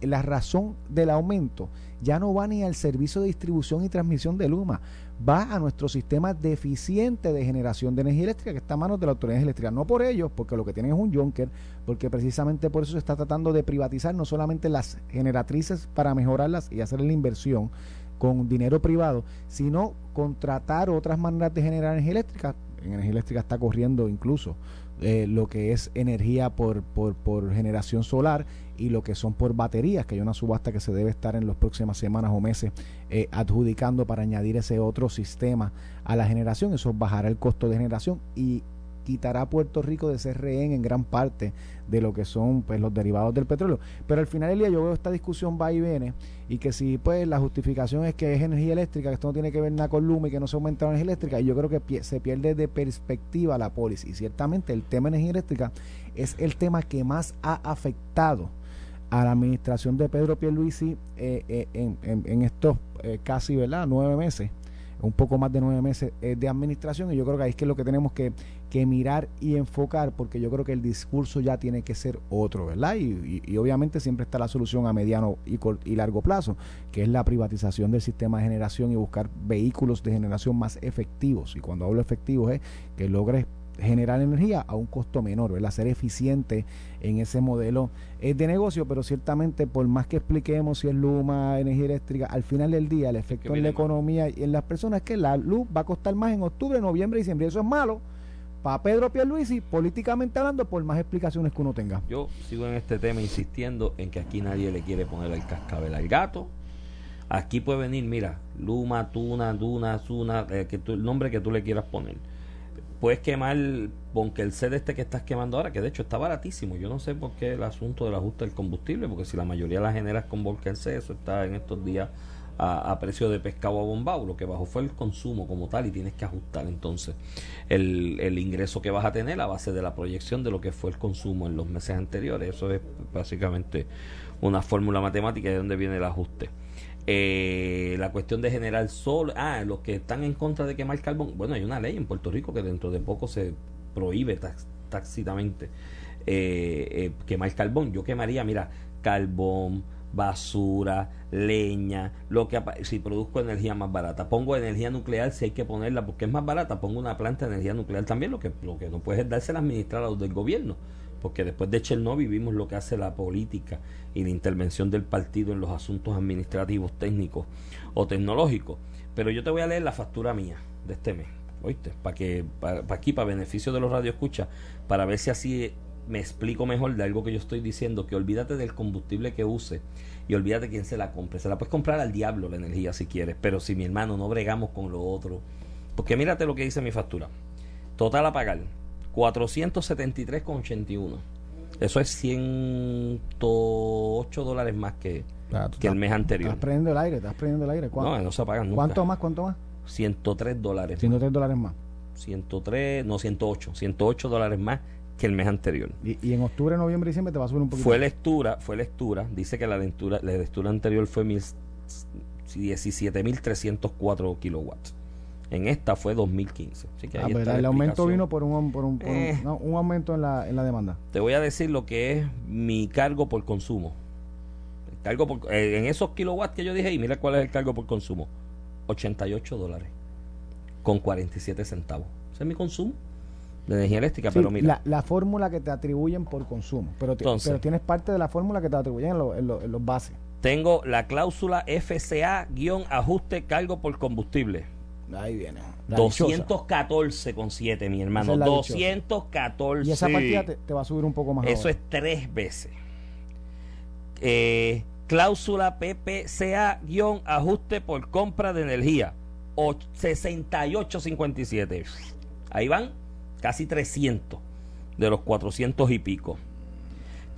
la razón del aumento ya no va ni al servicio de distribución y transmisión de Luma, va a nuestro sistema deficiente de generación de energía eléctrica que está a manos de la autoridad eléctrica. No por ellos, porque lo que tienen es un junker, porque precisamente por eso se está tratando de privatizar no solamente las generatrices para mejorarlas y hacer la inversión con dinero privado, sino contratar otras maneras de generar energía eléctrica. En energía eléctrica está corriendo incluso eh, lo que es energía por, por, generación solar y lo que son por baterías, que hay una subasta que se debe estar en las próximas semanas o meses eh, adjudicando para añadir ese otro sistema a la generación. Eso bajará el costo de generación y quitará a Puerto Rico de ser rehén en gran parte de lo que son pues los derivados del petróleo. Pero al final del día yo veo esta discusión va y viene y que si pues la justificación es que es energía eléctrica, que esto no tiene que ver nada con Luma y que no se aumenta la energía eléctrica, y yo creo que se pierde de perspectiva la póliza. Y ciertamente el tema de energía eléctrica es el tema que más ha afectado a la administración de Pedro Pierluisi eh, eh, en, en, estos eh, casi ¿verdad? nueve meses un poco más de nueve meses eh, de administración y yo creo que ahí es que lo que tenemos que, mirar y enfocar porque yo creo que el discurso ya tiene que ser otro, ¿verdad? Y, y, obviamente siempre está la solución a mediano y, y largo plazo, que es la privatización del sistema de generación y buscar vehículos de generación más efectivos. Y cuando hablo efectivos es que logres generar energía a un costo menor, ¿verdad? Ser eficiente en ese modelo eh, de negocio, pero ciertamente por más que expliquemos si es Luma, energía eléctrica, al final del día el efecto en la economía y en las personas es que la luz va a costar más en octubre, noviembre y diciembre. Eso es malo para Pedro Pierluisi, políticamente hablando, por más explicaciones que uno tenga. Yo sigo en este tema insistiendo en que aquí nadie le quiere poner el cascabel al gato. Aquí puede venir, mira, Luma, Tuna, Duna, Zuna, eh, que el nombre que tú le quieras poner puedes quemar el CD este que estás quemando ahora, que de hecho está baratísimo. Yo no sé por qué el asunto del ajuste del combustible, porque si la mayoría la generas con C, eso está en estos días a, precio de pescado a bombao. Lo que bajó fue el consumo como tal y tienes que ajustar entonces el, el ingreso que vas a tener a base de la proyección de lo que fue el consumo en los meses anteriores. Eso es básicamente una fórmula matemática de donde viene el ajuste. Eh, la cuestión de generar sol, ah, los que están en contra de quemar carbón, bueno, hay una ley en Puerto Rico que dentro de poco se prohíbe tácitamente eh, eh, quemar carbón. Yo quemaría, mira, carbón, basura, leña, lo que si produzco energía más barata, pongo energía nuclear si hay que ponerla porque es más barata, pongo una planta de energía nuclear también, lo que lo que no puedes es dársela a administrar a los del gobierno porque después de Chernobyl vimos lo que hace la política y la intervención del partido en los asuntos administrativos, técnicos o tecnológicos. Pero yo te voy a leer la factura mía de este mes, ¿oíste? Para que para, aquí, para beneficio de los radioescuchas, para ver si así me explico mejor de algo que yo estoy diciendo, que olvídate del combustible que use y olvídate quién se la compre. Se la puedes comprar al diablo la energía si quieres, pero si mi hermano no bregamos con lo otro. Porque mírate lo que dice mi factura. Total a pagar 473,81. Eso es 108 dólares más que, que el mes anterior. Estás prendiendo el aire, estás prendiendo el aire. ¿Cuánto? No, no se apagan nunca. ¿Cuánto más? ¿Cuánto más? 103 dólares. 103 dólares más. 103, no, 108. 108 dólares más que el mes anterior. Y, y, en octubre, noviembre y diciembre te va a subir un poquito. Fue lectura, fue lectura. Dice que la lectura, la lectura anterior fue 17.304 kilowatts. En esta fue 2015. Así que ah, el aumento vino por, un, por, un, eh. un, aumento en la, en la demanda. Te voy a decir lo que es mi cargo por consumo. cargo por, eh, en esos kilowatts que yo dije, y mira cuál es el cargo por consumo. 88 dólares con 47 centavos. Ese es mi consumo de energía eléctrica, pero mira. La, fórmula que te atribuyen por consumo, pero, pero tienes parte de la fórmula que te atribuyen en, en los bases. Tengo la cláusula FCA-ajuste cargo por combustible Ahí viene. 214,7, mi hermano. 214. Y esa partida te, va a subir un poco más. Eso es tres veces. Eh, cláusula PPCA-ajuste por compra de energía. 68,57. Ahí van casi 300 de los 400 y pico.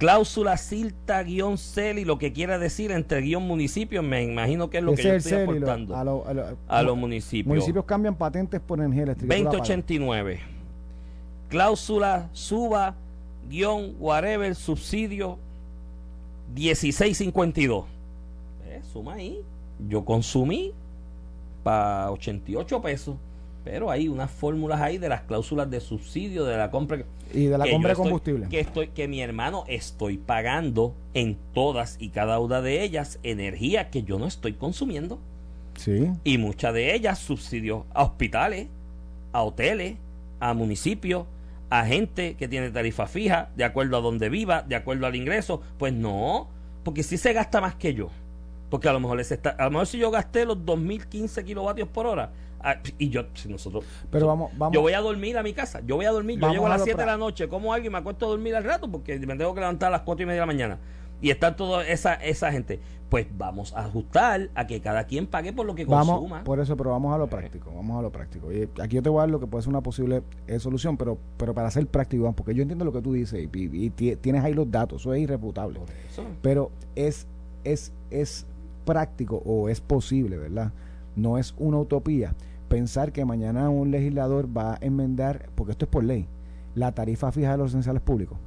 Cláusula CILTA guion CELI, lo que quiera decir entre guion municipios, me imagino que es lo que yo estoy aportando a, los municipios. Municipios cambian patentes por energía eléctrica. 2089. Cláusula SUBA guion whatever subsidio 1652. Eh, suma ahí. Yo consumí para 88 pesos pero hay unas fórmulas ahí de las cláusulas de subsidio de la compra Y de la compra de combustible. que estoy que mi hermano estoy pagando en todas y cada una de ellas energía que yo no estoy consumiendo Sí. y muchas de ellas subsidios a hospitales, a hoteles, a municipios, a gente que tiene tarifa fija, de acuerdo a donde viva, de acuerdo al ingreso. Pues no, porque si se gasta más que yo. Porque a lo mejor les está, a lo mejor si yo gasté los 2015 kilovatios por hora, ah, y yo, si nosotros, Pero vamos, vamos. yo voy a dormir a mi casa, yo voy a dormir, yo Vamos llego a las lo 7 de la noche, como algo y me acuesto a dormir al rato porque me tengo que levantar a las 4 y media de la mañana. Y está toda esa, esa gente. Pues vamos a ajustar a que cada quien pague por lo que Vamos, consuma. por eso, pero vamos a lo práctico, vamos a lo práctico. Y aquí yo te voy a dar lo que puede ser una posible eh, solución, pero pero para ser práctico, porque yo entiendo lo que tú dices y, y- y ti- tienes ahí los datos, eso es irrefutable. Eso. Pero es, es, es práctico o es posible, ¿verdad? No es una utopía pensar que mañana un legislador va a enmendar, porque esto es por ley, la tarifa fija de los esenciales públicos.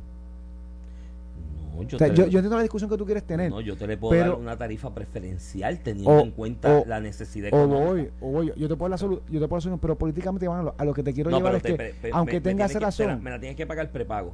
No, yo, O sea, yo, le- yo entiendo la discusión que tú quieres tener. no, yo te le puedo pero- dar una tarifa preferencial teniendo O- en cuenta o- la necesidad o voy, o voy, yo te puedo dar la solu- yo te puedo dar la solución, pero políticamente a lo, a lo que te quiero No, llevar es te- que, pe- pe- aunque me- tienes que- razón, me la tienes que pagar prepago.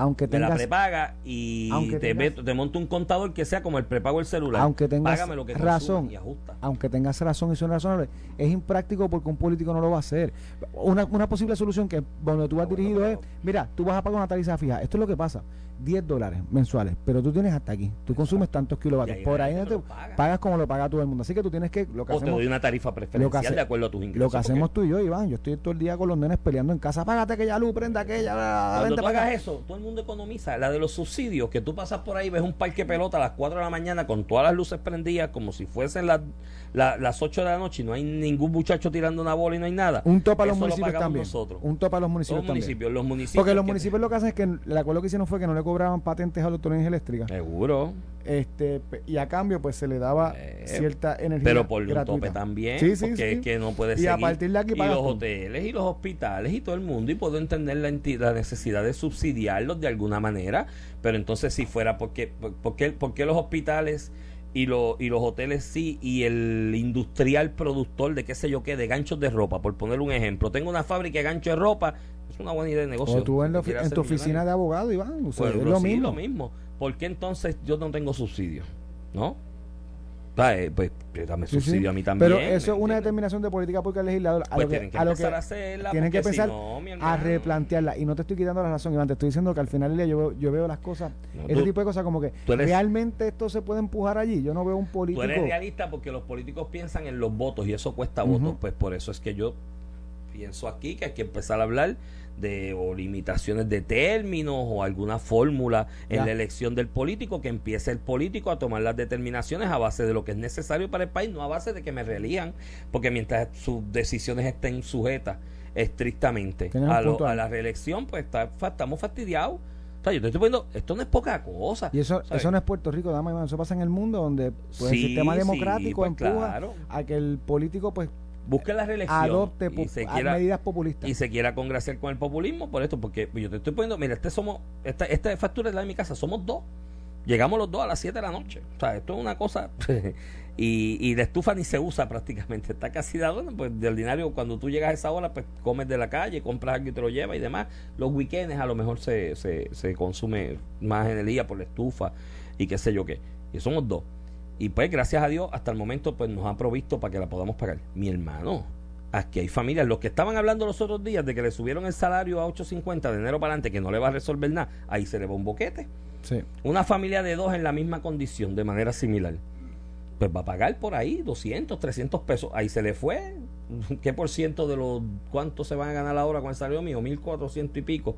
Aunque Me la tengas, prepaga y Aunque te, tengas- meto- te monto un contador que sea como el prepago del celular. Aunque tengas Págame lo que razón. y ajusta. aunque tengas razón y son razonables, es impráctico porque un político no lo va a hacer. Una, una posible solución que donde tú bueno, dirigido es, mira, tú vas a pagar una tarifa fija. Esto es lo que pasa, 10 dólares mensuales, pero tú tienes hasta aquí. Tú consumes tantos kilovatios. Y ahí Por ahí no te te paga. pagas como lo paga todo el mundo. Así que tú tienes que, lo que O te hacemos, doy una tarifa preferencial hace- de acuerdo a tus ingresos. lo que hacemos porque tú y yo, Iván, yo estoy todo el día con los nenes peleando en casa, págate aquella luz, prenda aquella, Cuando vente tú acá. eso, todo el mundo economiza. La de los subsidios, que tú pasas por ahí, ves un parque pelota a las 4 de la mañana con todas las luces prendidas, como si fuesen las, la- las 8 de la noche y no hay ningún muchacho tirando una bola y no hay nada. Un tope a los lo municipios también. nosotros. Un tope a los municipios los también. municipios, los municipios. Porque los municipios lo que hacen es que el acuerdo que hicieron fue que no le cobraban patentes a las autoridades eléctricas. Seguro. este y a cambio pues se le daba Eh, cierta energía Pero por un tope también. Sí, sí, porque sí. es que no puede Y seguir. a partir de aquí y pagas los tú. hoteles y los hospitales y todo el mundo. Y puedo entender la, la necesidad de subsidiarlos de alguna manera. Pero entonces, si fuera, porque por, por qué, por qué los hospitales y, los y los hoteles sí? Y el industrial productor de qué sé yo qué, de ganchos de ropa, por poner un ejemplo. Tengo una fábrica de ganchos de ropa. Es una buena idea de negocio. o tú en, en tu oficina de abogado Iván o sea, Pues, es lo lo sí, mismo lo mismo. ¿Por qué entonces yo no tengo subsidio? ¿No? Eh, Pues, Sí, sí. subsidio a mí también. pero ¿me eso es una determinación de política pública del legislador a Pues lo que, tienen que a lo empezar que a hacerla. tienen que porque si empezar no, mi a hermano, replantearla y no te estoy quitando la razón Iván te estoy diciendo que al final del día yo veo, yo veo las cosas No, ese tú- tipo de cosas como que tú eres- realmente esto se puede empujar allí yo no veo un Tú político eres realista porque los políticos piensan en los votos y eso cuesta votos. Pues por eso es que yo pienso aquí que hay que empezar a hablar de o limitaciones de términos o alguna fórmula en Ya. la elección del político, que empiece el político a tomar las determinaciones a base de lo que es necesario para el país, no a base de que me reelijan, porque mientras sus decisiones estén sujetas estrictamente a, lo- a la reelección, pues está- estamos fastidiados. O sea, yo te estoy poniendo, esto no es poca cosa. y eso, ¿sabes? eso no es Puerto Rico, dama Iván, eso pasa en el mundo donde pues, el Sí, sistema sí, democrático pues, empuja claro. a que el político pues Busque la reelección adopte y se quiera, medidas populistas. y se quiera congraciar con el populismo por esto, porque yo te estoy poniendo, mira, este somos, esta, esta factura es la de mi casa, somos dos. Llegamos los dos a las 7 de la noche. O sea, esto es una cosa. [LAUGHS] y, y la estufa ni se usa prácticamente. Está casi dado. Pues de ordinario, cuando tú llegas a esa hora, pues comes de la calle, compras algo y te lo llevas y demás. Los weekends a lo mejor se, se, se consume más energía por la estufa y qué sé yo qué. Y somos dos. Y pues, gracias a Dios, hasta el momento, pues nos ha provisto para que la podamos pagar. Mi hermano, aquí hay familias. Los que estaban hablando los otros días de que le subieron el salario a 8.50 de enero para adelante, que no le va a resolver nada, ahí se le va un boquete. Sí. Una familia de dos en la misma condición, de manera similar, pues va a pagar por ahí 200, 300 pesos. Ahí se le fue. [LAUGHS] ¿Qué por ciento de los cuántos se van a ganar ahora con el salario mío? 1.400 y pico.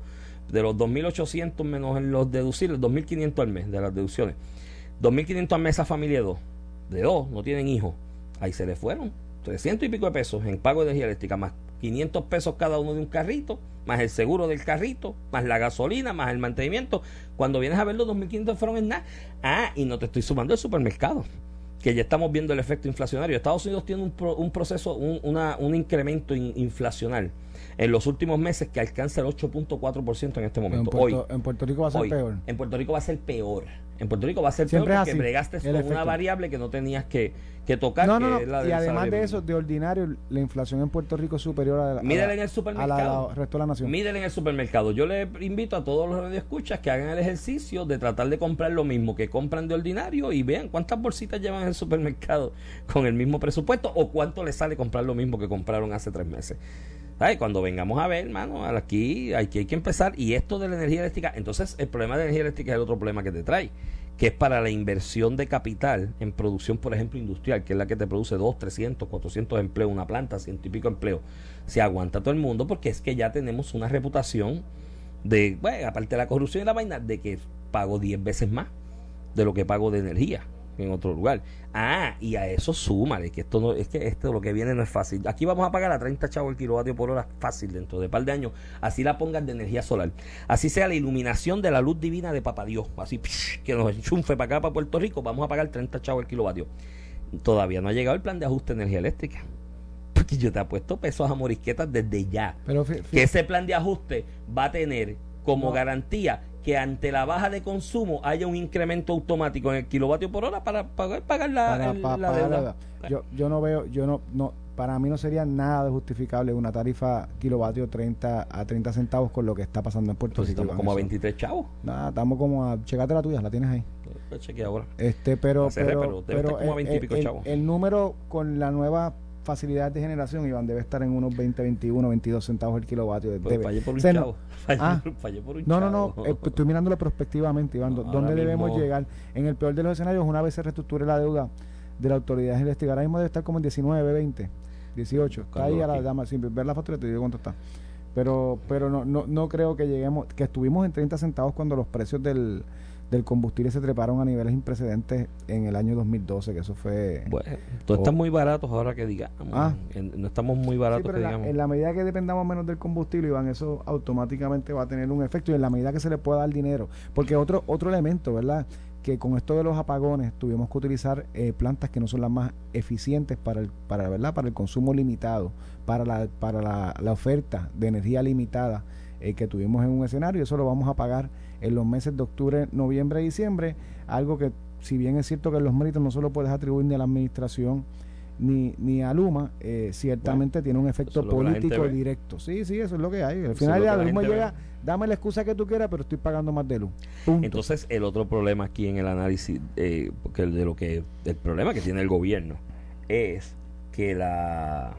De los 2.800 menos los deducibles, 2.500 al mes de las deducciones. 2.500 al mes esa familia de dos. De dos, no tienen hijos. Ahí se le fueron 300 y pico de pesos en pago de energía eléctrica, más 500 pesos cada uno de un carrito, más el seguro del carrito, más la gasolina, más el mantenimiento. Cuando vienes a ver los 2.500 fueron en nada. Ah, y no te estoy sumando el supermercado, que ya estamos viendo el efecto inflacionario. Estados Unidos tiene un, pro- un proceso, un, una- un incremento in- inflacional en los últimos meses que alcanza el 8.4% en este En Puerto, Puerto, Hoy, en Puerto Rico va a ser hoy. peor. En Puerto Rico va a ser peor. En Puerto Rico va a ser Siempre peor porque bregaste con una variable que no tenías que, que tocar. No, no, que no. es la Y además de eso, de ordinario, la inflación en Puerto Rico es superior a la, a Mídele la- en el a supermercado. la resto de la nación. Mídele en el supermercado. Yo le invito a todos los radioescuchas que hagan el ejercicio de tratar de comprar lo mismo que compran de ordinario y vean cuántas bolsitas llevan en el supermercado [LAUGHS] con el mismo presupuesto o cuánto les sale comprar lo mismo que compraron hace tres meses. ¿Sabes? Cuando vengamos a ver, hermano, aquí hay que, hay que empezar. Y esto de la energía eléctrica, entonces el problema de la energía eléctrica es el otro problema que te trae, que es para la inversión de capital en producción, por ejemplo, industrial, que es la que te produce 2, 300, 400 empleos, una planta, ciento y pico empleos. Se aguanta todo el mundo porque es que ya tenemos una reputación de, bueno, aparte de la corrupción y la vaina, de que pago 10 veces más de lo que pago de energía en otro lugar. Ah, y a eso súmale, que esto no, es que esto lo que viene no es fácil. Aquí vamos a pagar a 30 chavos el kilovatio por hora fácil dentro de un par de años. Así la pongan de energía solar. Así sea la iluminación de la luz divina de Papá Dios. Así que nos enchunfe para acá, para Puerto Rico, vamos a pagar 30 chavos el kilovatio. Todavía no ha llegado el plan de ajuste de energía eléctrica. Porque yo te apuesto pesos a morisquetas desde ya Pero que ese plan de ajuste va a tener como No. garantía que ante la baja de consumo haya un incremento automático en el kilovatio por hora para pagar, pagar la, para el- la deuda. Yo, yo no veo, yo no, no, para mí no sería nada de justificable una tarifa kilovatio 30 a 30 centavos con lo que está pasando en Puerto Entonces Rico. estamos como a eso. 23 chavos. Nada, estamos como a, checate la tuya, la tienes ahí. Chequeé ahora. Este, pero, cerré, pero, pero como a el- 20 y pico el, chavos. el número con la nueva facilidad de generación, Iván, debe estar en unos 20, 21, 22 centavos el kilovatio. Pues Debe. fallé por un O sea, no- chavo. [LAUGHS] Fallé, Ah. fallé por un No, no, no, chavo. eh, estoy mirándolo prospectivamente, Iván. No, ¿Dónde debemos mismo- llegar? En el peor de los escenarios, una vez se reestructure la deuda de la autoridad eléctrica, ahora mismo debe estar como en 19, 20, 18. Está ahí a la dama, sin ver la factura te digo cuánto está. Pero pero no, no, no creo que lleguemos, que estuvimos en 30 centavos cuando los precios del, del combustible se treparon a niveles imprecedentes en el año 2012, que eso fue... Bueno, todos están muy baratos ahora que digamos. Ah. En- no estamos muy baratos que en la, digamos. en la medida que dependamos menos del combustible, Iván, eso automáticamente va a tener un efecto y en la medida que se le pueda dar dinero. Porque otro otro elemento, ¿verdad? Que con esto de los apagones tuvimos que utilizar eh, plantas que no son las más eficientes para el, para, ¿verdad? para el consumo limitado, para la, para la, la oferta de energía limitada eh, que tuvimos en un escenario. Eso lo vamos a pagar en los meses de octubre, noviembre y diciembre. Algo que, si bien es cierto que los méritos no solo puedes atribuir ni a la administración ni, ni a Luma, eh, ciertamente tiene un efecto político directo. Sí, sí, eso es lo que hay. Al final la Luma llega, ve. dame la excusa que tú quieras, pero estoy pagando más de luz. Punto. Entonces, el otro problema aquí en el análisis, eh, porque de lo que el problema que tiene el gobierno es que la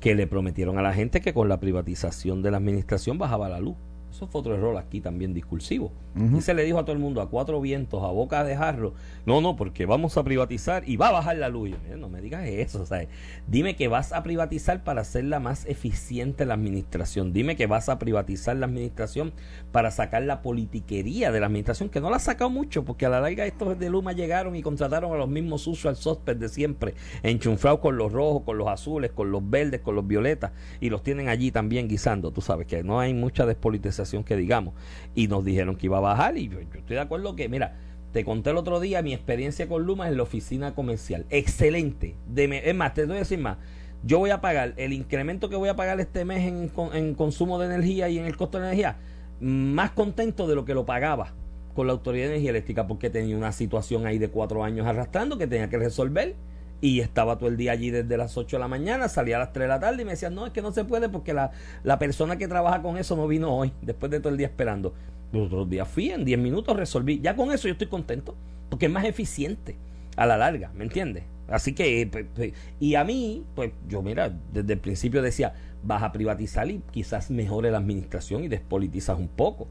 que le prometieron a la gente que con la privatización de la administración bajaba la luz. Eso fue otro error aquí también discursivo. Y se le dijo a todo el mundo a cuatro vientos, a boca de jarro, no, no, porque vamos a privatizar y va a bajar la luz. Y yo, "Mira, no me digas eso, ¿sabes? Dime que vas a privatizar para hacerla más eficiente la administración. Dime que vas a privatizar la administración para sacar la politiquería de la administración, que no la ha sacado mucho, porque a la larga estos de Luma llegaron y contrataron a los mismos usual suspects de siempre, enchuflados con los rojos, con los azules, con los verdes, con los violetas, y los tienen allí también guisando. Tú sabes que no hay mucha despolitización que digamos. Y nos dijeron que iba a bajar, y yo, estoy de acuerdo que, mira, te conté el otro día mi experiencia con Luma en la oficina comercial. Excelente. De es más, te voy a decir más. Yo voy a pagar el incremento que voy a pagar este mes en, en consumo de energía y en el costo de energía, más contento de lo que lo pagaba con la Autoridad de Energía Eléctrica, porque tenía una situación ahí de cuatro años arrastrando que tenía que resolver. Y estaba todo el día allí desde las 8 de la mañana, salía a las 3 de la tarde y me decían, no, es que no se puede porque la, la persona que trabaja con eso no vino hoy, después de todo el día esperando. Los otros días fui, en 10 minutos resolví. Ya con eso yo estoy contento, porque es más eficiente a la larga, ¿me entiendes? Así que, pues, pues, y a mí, pues yo, mira, desde el principio decía, vas a privatizar y quizás mejore la administración y despolitizas un poco,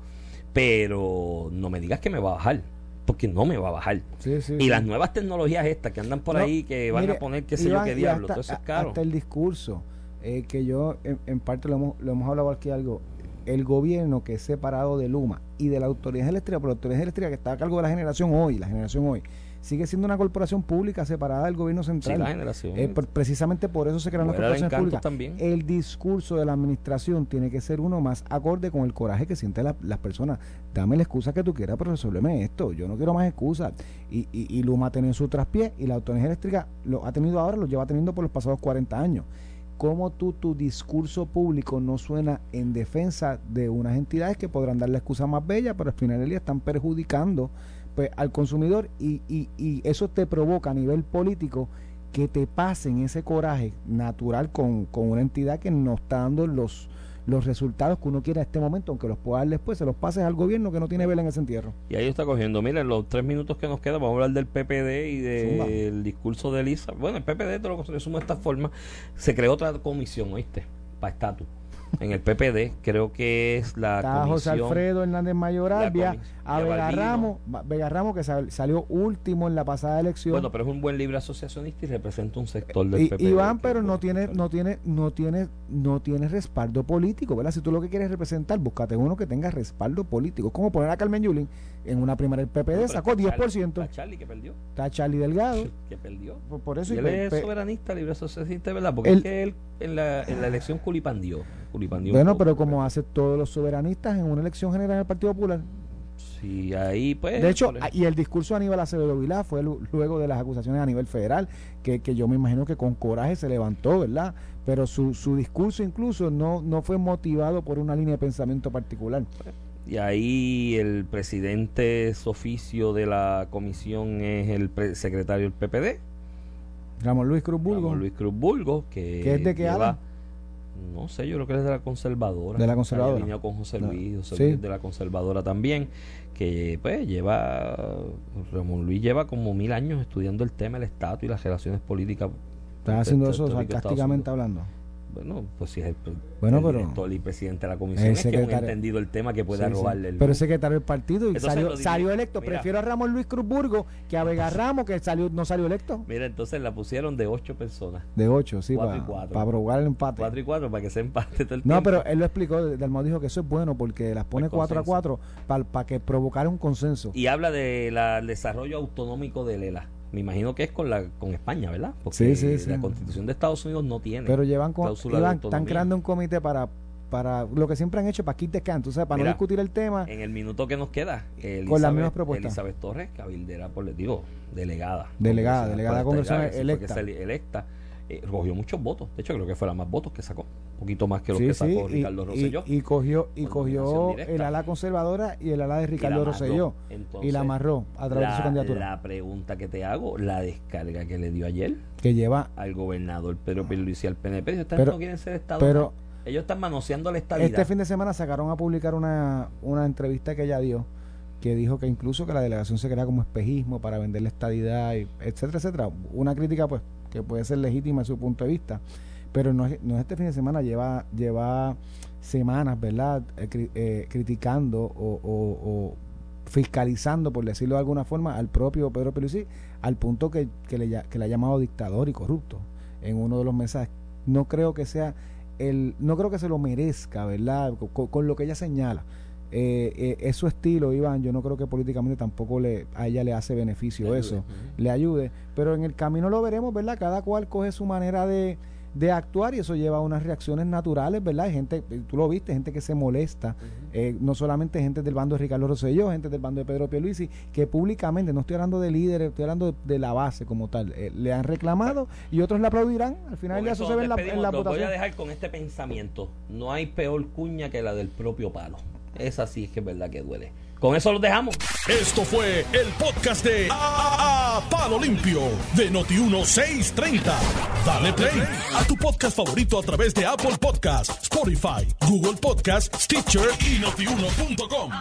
pero no me digas que me va a bajar, porque no me va a bajar. Sí, sí, Y sí. las nuevas tecnologías estas que andan por No, ahí, que van mire, a poner qué sé Iván, yo qué diablo, hasta- todo eso es caro. Hasta el discurso, eh, que yo en, en parte lo hemos, lo hemos hablado aquí algo, el gobierno que es separado de Luma y de la autoridad eléctrica, pero la autoridad eléctrica que está a cargo de la generación hoy, la generación hoy, sigue siendo una corporación pública separada del gobierno Sí, central. la generación. Eh, precisamente por eso se crean las corporaciones públicas. también. El discurso de la administración tiene que ser uno más acorde con el coraje que sienten la- las personas. Dame la excusa que tú quieras, pero resuélveme esto. Yo no quiero más excusas. Y, y, y Luma ha tenido su traspié y la autoridad eléctrica lo ha tenido ahora, lo lleva teniendo por los pasados 40 años. ¿Cómo tú, tu discurso público no suena en defensa de unas entidades que podrán dar la excusa más bella, pero al final del día están perjudicando pues, al consumidor y, y, y eso te provoca a nivel político que te pasen ese coraje natural con, con una entidad que no está dando los, los resultados que uno quiere en este momento, aunque los pueda dar después, se los pases al gobierno que no tiene vela en ese entierro. Y ahí está cogiendo. Miren, los tres minutos que nos quedan, vamos a hablar del PPD y del discurso de Elisa. Bueno, el PPD, te lo resumo de esta forma. Se creó otra comisión, ¿oíste? Para estatus. En el PPD, creo que es la Está José. Alfredo Hernández Mayoralbia, comis- a Vega. Ramos, Vega Ramos que sal- salió último en la pasada elección. Bueno, pero es un buen libre asociacionista y representa un sector del Y- PPD. Iván, pero no tiene, no tiene, no tiene, no tiene respaldo político, ¿verdad? Si tú lo que quieres representar, búscate uno que tenga respaldo político. Es como poner a Carmen Yulín en una primera del PPD, No, sacó está Charlie- 10%. está Charlie que perdió. Está Charlie Delgado. [LAUGHS] Que perdió. Por, por eso Y él es soberanista, libre asociacionista, ¿verdad? Porque es que él en la, en la elección culipandió. Bueno, pero como hace todos los soberanistas en una elección general del Partido Popular. Sí, ahí pues. De hecho, y el discurso de Aníbal Acevedo Vilá fue lu- luego de las acusaciones a nivel federal, que, que yo me imagino que con coraje se levantó, ¿verdad? Pero su, su discurso incluso no, no fue motivado por una línea de pensamiento particular. Y ahí el presidente oficio de la comisión es el pre- secretario del PPD, Ramón Luis Cruz Burgos, Ramón Luis Cruz Burgos, que ¿Que es de qué lleva- ala? No sé, yo creo que él es de la conservadora. De la conservadora. Alineado con José No. Luis, José. Luis de la conservadora también, que pues lleva, Ramón Luis lleva como mil años estudiando el tema del estatus y las relaciones políticas. Estás entre haciendo eso sarcásticamente hablando. Bueno, pues si es el, Bueno, el pero- director y presidente de la comisión, El es que secretario- entendido el tema que pueda Sí, robarle el Pero es secretario del partido y Entonces salió, electo. Mira. Prefiero a Ramón Luis Cruz Burgos que a Vega Ramos, que salió no salió electo. Mira, entonces la pusieron de ocho personas. De ocho, sí, Cuatro para cuatro. provocar el empate. Cuatro y cuatro para que se empate todo el No, tiempo. pero él lo explicó, Dalmau dijo que eso es bueno porque las pone El 4 a. 4 para que provocara un consenso. Y habla de la- el desarrollo autonómico de Lela. Me imagino que es con la con España, ¿verdad? Porque Sí, sí, sí. la constitución de Estados Unidos no tiene. Pero llevan con, están creando un comité para para lo que siempre han hecho para quitar can, tú sabes, para Mira, no discutir el tema. En el minuto que nos queda, Elizabeth, Con las mismas propuestas. Elizabeth Torres, cabildera, por le digo, delegada. Delegada, delegada congresional electa. electa. Eh, cogió muchos votos. De hecho, creo que fue la más votos que sacó. Un poquito más que los Sí, que sacó y, Ricardo y- Rosselló. y cogió y cogió el ala conservadora y el ala de Y Ricardo amarró. Rosselló Entonces, y la amarró a través de su candidatura La pregunta que te hago, la descarga que le dio ayer que lleva al gobernador Pedro Pierluisi y al PNP, ellos Pero- no quieren ser Estado. pero ellos están manoseando la estabilidad. Este fin de semana sacaron a publicar una, una entrevista que ella dio que dijo que incluso que la delegación se crea como espejismo para vender la estadidad, y etcétera, etcétera. Una crítica pues que puede ser legítima de su punto de vista, pero no es, no es este fin de semana, lleva, lleva semanas, ¿verdad? Eh, eh, criticando o, o- fiscalizando, por decirlo de alguna forma, al propio Pedro Pelusi, al punto que, que, le, que le ha llamado dictador y corrupto en uno de los mensajes. No creo que sea el, no creo que se lo merezca, ¿verdad? Con lo que ella señala. Eh, eh, es su estilo, Iván. Yo no creo que políticamente tampoco le, a ella le hace beneficio Le ayude. eso, Ujú. le ayude. Pero en el camino lo veremos, ¿verdad? Cada cual coge su manera de, de actuar y eso lleva a unas reacciones naturales, ¿verdad? Hay gente, tú lo viste, gente que se molesta, eh, no solamente gente del bando de Ricardo Rosselló, gente del bando de Pedro Pierluisi, que públicamente, no estoy hablando de líderes, estoy hablando de, de la base como tal, eh, le han reclamado y otros le aplaudirán. Al final ya eso se ve en la, en la. Los voy votación. a dejar con este pensamiento. No hay peor cuña que la del propio palo. Esa sí es que es verdad que duele. Con eso los dejamos. Esto fue el podcast de A, A- Palo Limpio de Noti1630. Dale play a tu podcast favorito a través de Apple Podcasts, Spotify, Google Podcasts, Stitcher y notiuno.com.